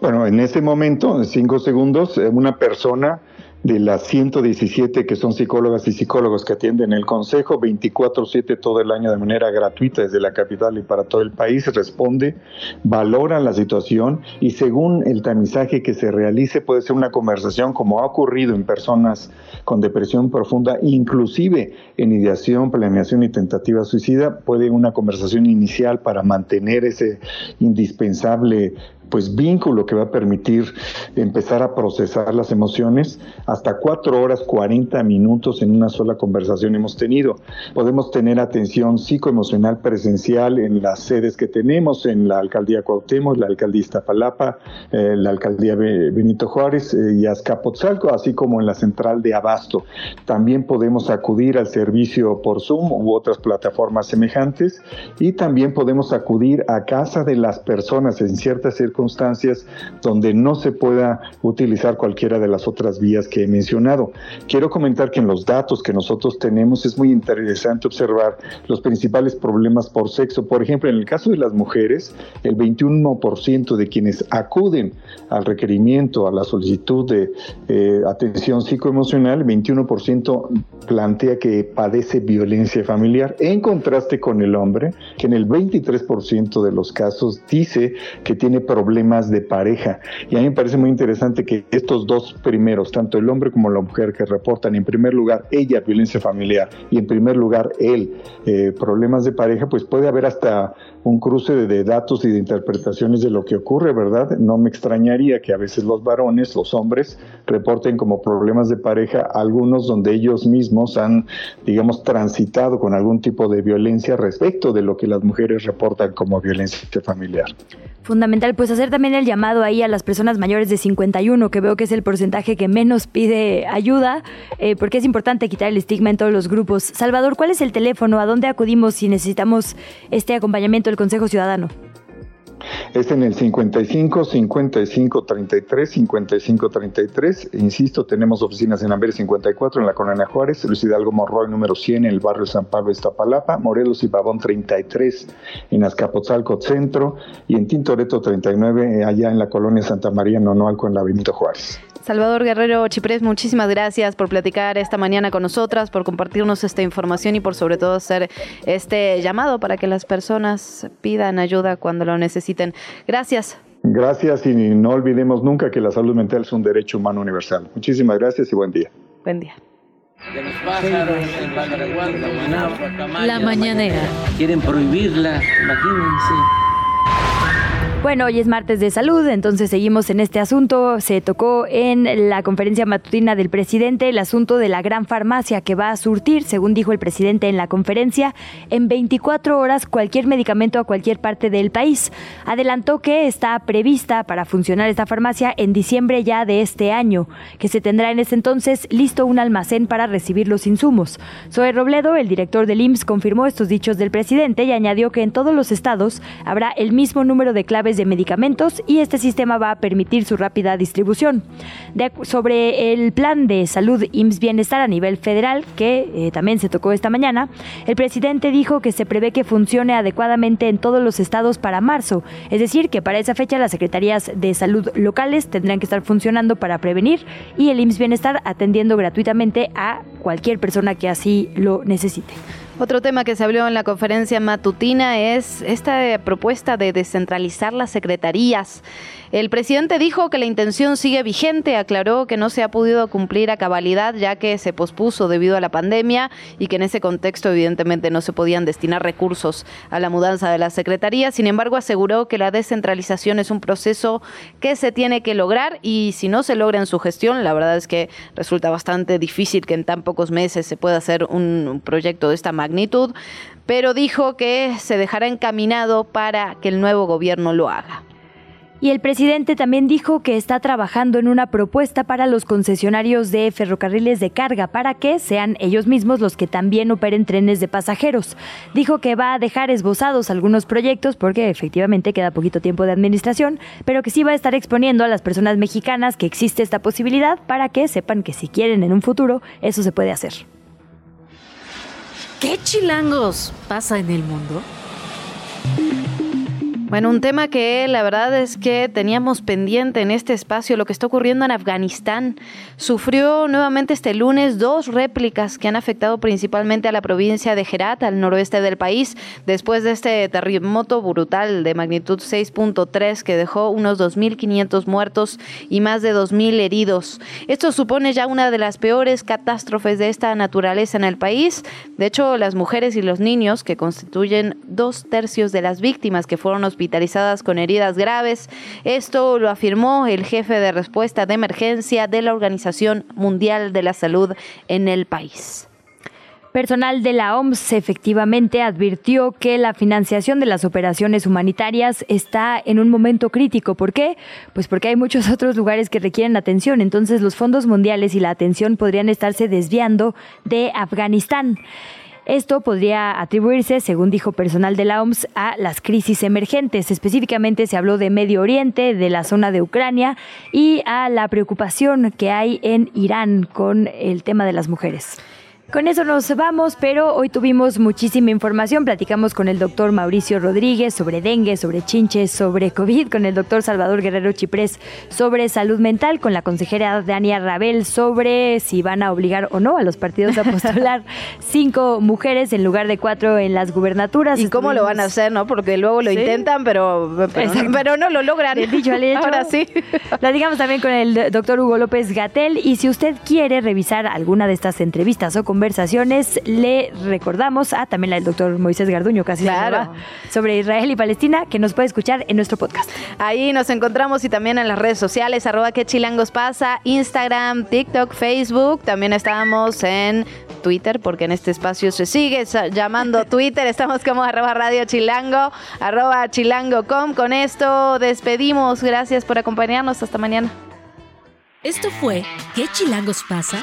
Bueno, en ese momento, en cinco segundos, eh, una persona de las 117 que son psicólogas y psicólogos que atienden el Consejo 24/7 todo el año de manera gratuita desde la capital y para todo el país, responde, valora la situación y según el tamizaje que se realice puede ser una conversación como ha ocurrido en personas con depresión profunda, inclusive en ideación, planeación y tentativa suicida, puede una conversación inicial para mantener ese indispensable pues vínculo que va a permitir empezar a procesar las emociones. Hasta cuatro horas 40 minutos en una sola conversación hemos tenido. Podemos tener atención psicoemocional presencial en las sedes que tenemos, en la alcaldía Cuauhtémoc, la alcaldía Iztapalapa, eh, la alcaldía Benito Juárez eh, y Azcapotzalco, así como en la central de Abasto. También podemos acudir al servicio por Zoom u otras plataformas semejantes y también podemos acudir a casa de las personas en ciertas circunstancias circunstancias donde no se pueda utilizar cualquiera de las otras vías que he mencionado. Quiero comentar que en los datos que nosotros tenemos es muy interesante observar los principales problemas por sexo. Por ejemplo, en el caso de las mujeres, el 21% de quienes acuden al requerimiento, a la solicitud de eh, atención psicoemocional, 21% plantea que padece violencia familiar, en contraste con el hombre, que en el 23% de los casos dice que tiene problemas problemas de pareja. Y a mí me parece muy interesante que estos dos primeros, tanto el hombre como la mujer que reportan, en primer lugar ella violencia familiar y en primer lugar él eh, problemas de pareja, pues puede haber hasta un cruce de, datos y de interpretaciones de lo que ocurre, ¿verdad? No me extrañaría que a veces los varones, los hombres, reporten como problemas de pareja algunos donde ellos mismos han, digamos, transitado con algún tipo de violencia respecto de lo que las mujeres reportan como violencia familiar. Fundamental, pues hacer también el llamado ahí a las personas mayores de 51, que veo que es el porcentaje que menos pide ayuda, eh, porque es importante quitar el estigma en todos los grupos. Salvador, ¿cuál es el teléfono? ¿A dónde acudimos si necesitamos este acompañamiento Consejo Ciudadano? Es en el 55 55 33 55 33. Insisto, tenemos oficinas en Amberes 54 en la Colonia Juárez, Luis Hidalgo Morroy número 100 en el barrio San Pablo Iztapalapa, Morelos y Pavón 33 en Azcapotzalco Centro y en Tintoreto 39 allá en la Colonia Santa María Nonoalco en la Benito Juárez. Salvador Guerrero Chiprés, muchísimas gracias por platicar esta mañana con nosotras, por compartirnos esta información y por sobre todo hacer este llamado para que las personas pidan ayuda cuando lo necesiten. Gracias. Gracias y no olvidemos nunca que la salud mental es un derecho humano universal. Muchísimas gracias y buen día. Buen día. La mañanera. Quieren prohibirla, imagínense. Bueno, hoy es martes de salud, entonces seguimos en este asunto. Se tocó en la conferencia matutina del presidente el asunto de la gran farmacia que va a surtir, según dijo el presidente en la conferencia, en 24 horas cualquier medicamento a cualquier parte del país. Adelantó que está prevista para funcionar esta farmacia en diciembre ya de este año, que se tendrá en ese entonces listo un almacén para recibir los insumos. Zoe Robledo, el director del IMSS, confirmó estos dichos del presidente y añadió que en todos los estados habrá el mismo número de claves de medicamentos y este sistema va a permitir su rápida distribución. sobre el plan de salud IMSS Bienestar a nivel federal, que eh, también se tocó esta mañana, el presidente dijo que se prevé que funcione adecuadamente en todos los estados para marzo, es decir, que para esa fecha las secretarías de salud locales tendrán que estar funcionando para prevenir y el IMSS Bienestar atendiendo gratuitamente a cualquier persona que así lo necesite. Otro tema que se habló en la conferencia matutina es esta propuesta de descentralizar las secretarías. El presidente dijo que la intención sigue vigente, aclaró que no se ha podido cumplir a cabalidad ya que se pospuso debido a la pandemia y que en ese contexto evidentemente no se podían destinar recursos a la mudanza de la Secretaría. Sin embargo, aseguró que la descentralización es un proceso que se tiene que lograr y si no se logra en su gestión, la verdad es que resulta bastante difícil que en tan pocos meses se pueda hacer un proyecto de esta magnitud, pero dijo que se dejará encaminado para que el nuevo gobierno lo haga. Y el presidente también dijo que está trabajando en una propuesta para los concesionarios de ferrocarriles de carga para que sean ellos mismos los que también operen trenes de pasajeros. Dijo que va a dejar esbozados algunos proyectos porque efectivamente queda poquito tiempo de administración, pero que sí va a estar exponiendo a las personas mexicanas que existe esta posibilidad para que sepan que si quieren en un futuro eso se puede hacer. ¿Qué chilangos pasa en el mundo? Bueno, un tema que la verdad es que teníamos pendiente en este espacio, lo que está ocurriendo en Afganistán. Sufrió nuevamente este lunes dos réplicas que han afectado principalmente a la provincia de Herat, al noroeste del país, después de este terremoto brutal de magnitud 6.3 que dejó unos 2.500 muertos y más de 2.000 heridos. Esto supone ya una de las peores catástrofes de esta naturaleza en el país. De hecho, las mujeres y los niños, que constituyen dos tercios de las víctimas que fueron hospitalizadas con heridas graves. Esto lo afirmó el jefe de respuesta de emergencia de la Organización Mundial de la Salud en el país. Personal de la OMS efectivamente advirtió que la financiación de las operaciones humanitarias está en un momento crítico. ¿Por qué? Pues porque hay muchos otros lugares que requieren atención. Entonces los fondos mundiales y la atención podrían estarse desviando de Afganistán. Esto podría atribuirse, según dijo personal de la OMS, a las crisis emergentes. Específicamente se habló de Medio Oriente, de la zona de Ucrania y a la preocupación que hay en Irán con el tema de las mujeres. Con eso nos vamos, pero hoy tuvimos muchísima información. Platicamos con el doctor Mauricio Rodríguez sobre dengue, sobre chinches, sobre COVID, con el doctor Salvador Guerrero Chiprés sobre salud mental, con la consejera Dania Rabel sobre si van a obligar o no a los partidos a postular cinco mujeres en lugar de cuatro en las gubernaturas. ¿Y cómo lo van a hacer, no? Porque luego lo intentan, pero, pero, no lo logran. Dicho al hecho. Ahora sí. Platicamos también con el doctor Hugo López Gatel y si usted quiere revisar alguna de estas entrevistas o conversaciones, le recordamos a también la del doctor Moisés Garduño, casi claro. sobre Israel y Palestina, que nos puede escuchar en nuestro podcast. Ahí nos encontramos y también en las redes sociales, arroba que chilangos pasa, Instagram, TikTok, Facebook. También estamos en Twitter, porque en este espacio se sigue llamando Twitter. Estamos como arroba radio chilango, arroba chilango.com. Con esto despedimos. Gracias por acompañarnos. Hasta mañana. Esto fue ¿Qué chilangos pasa?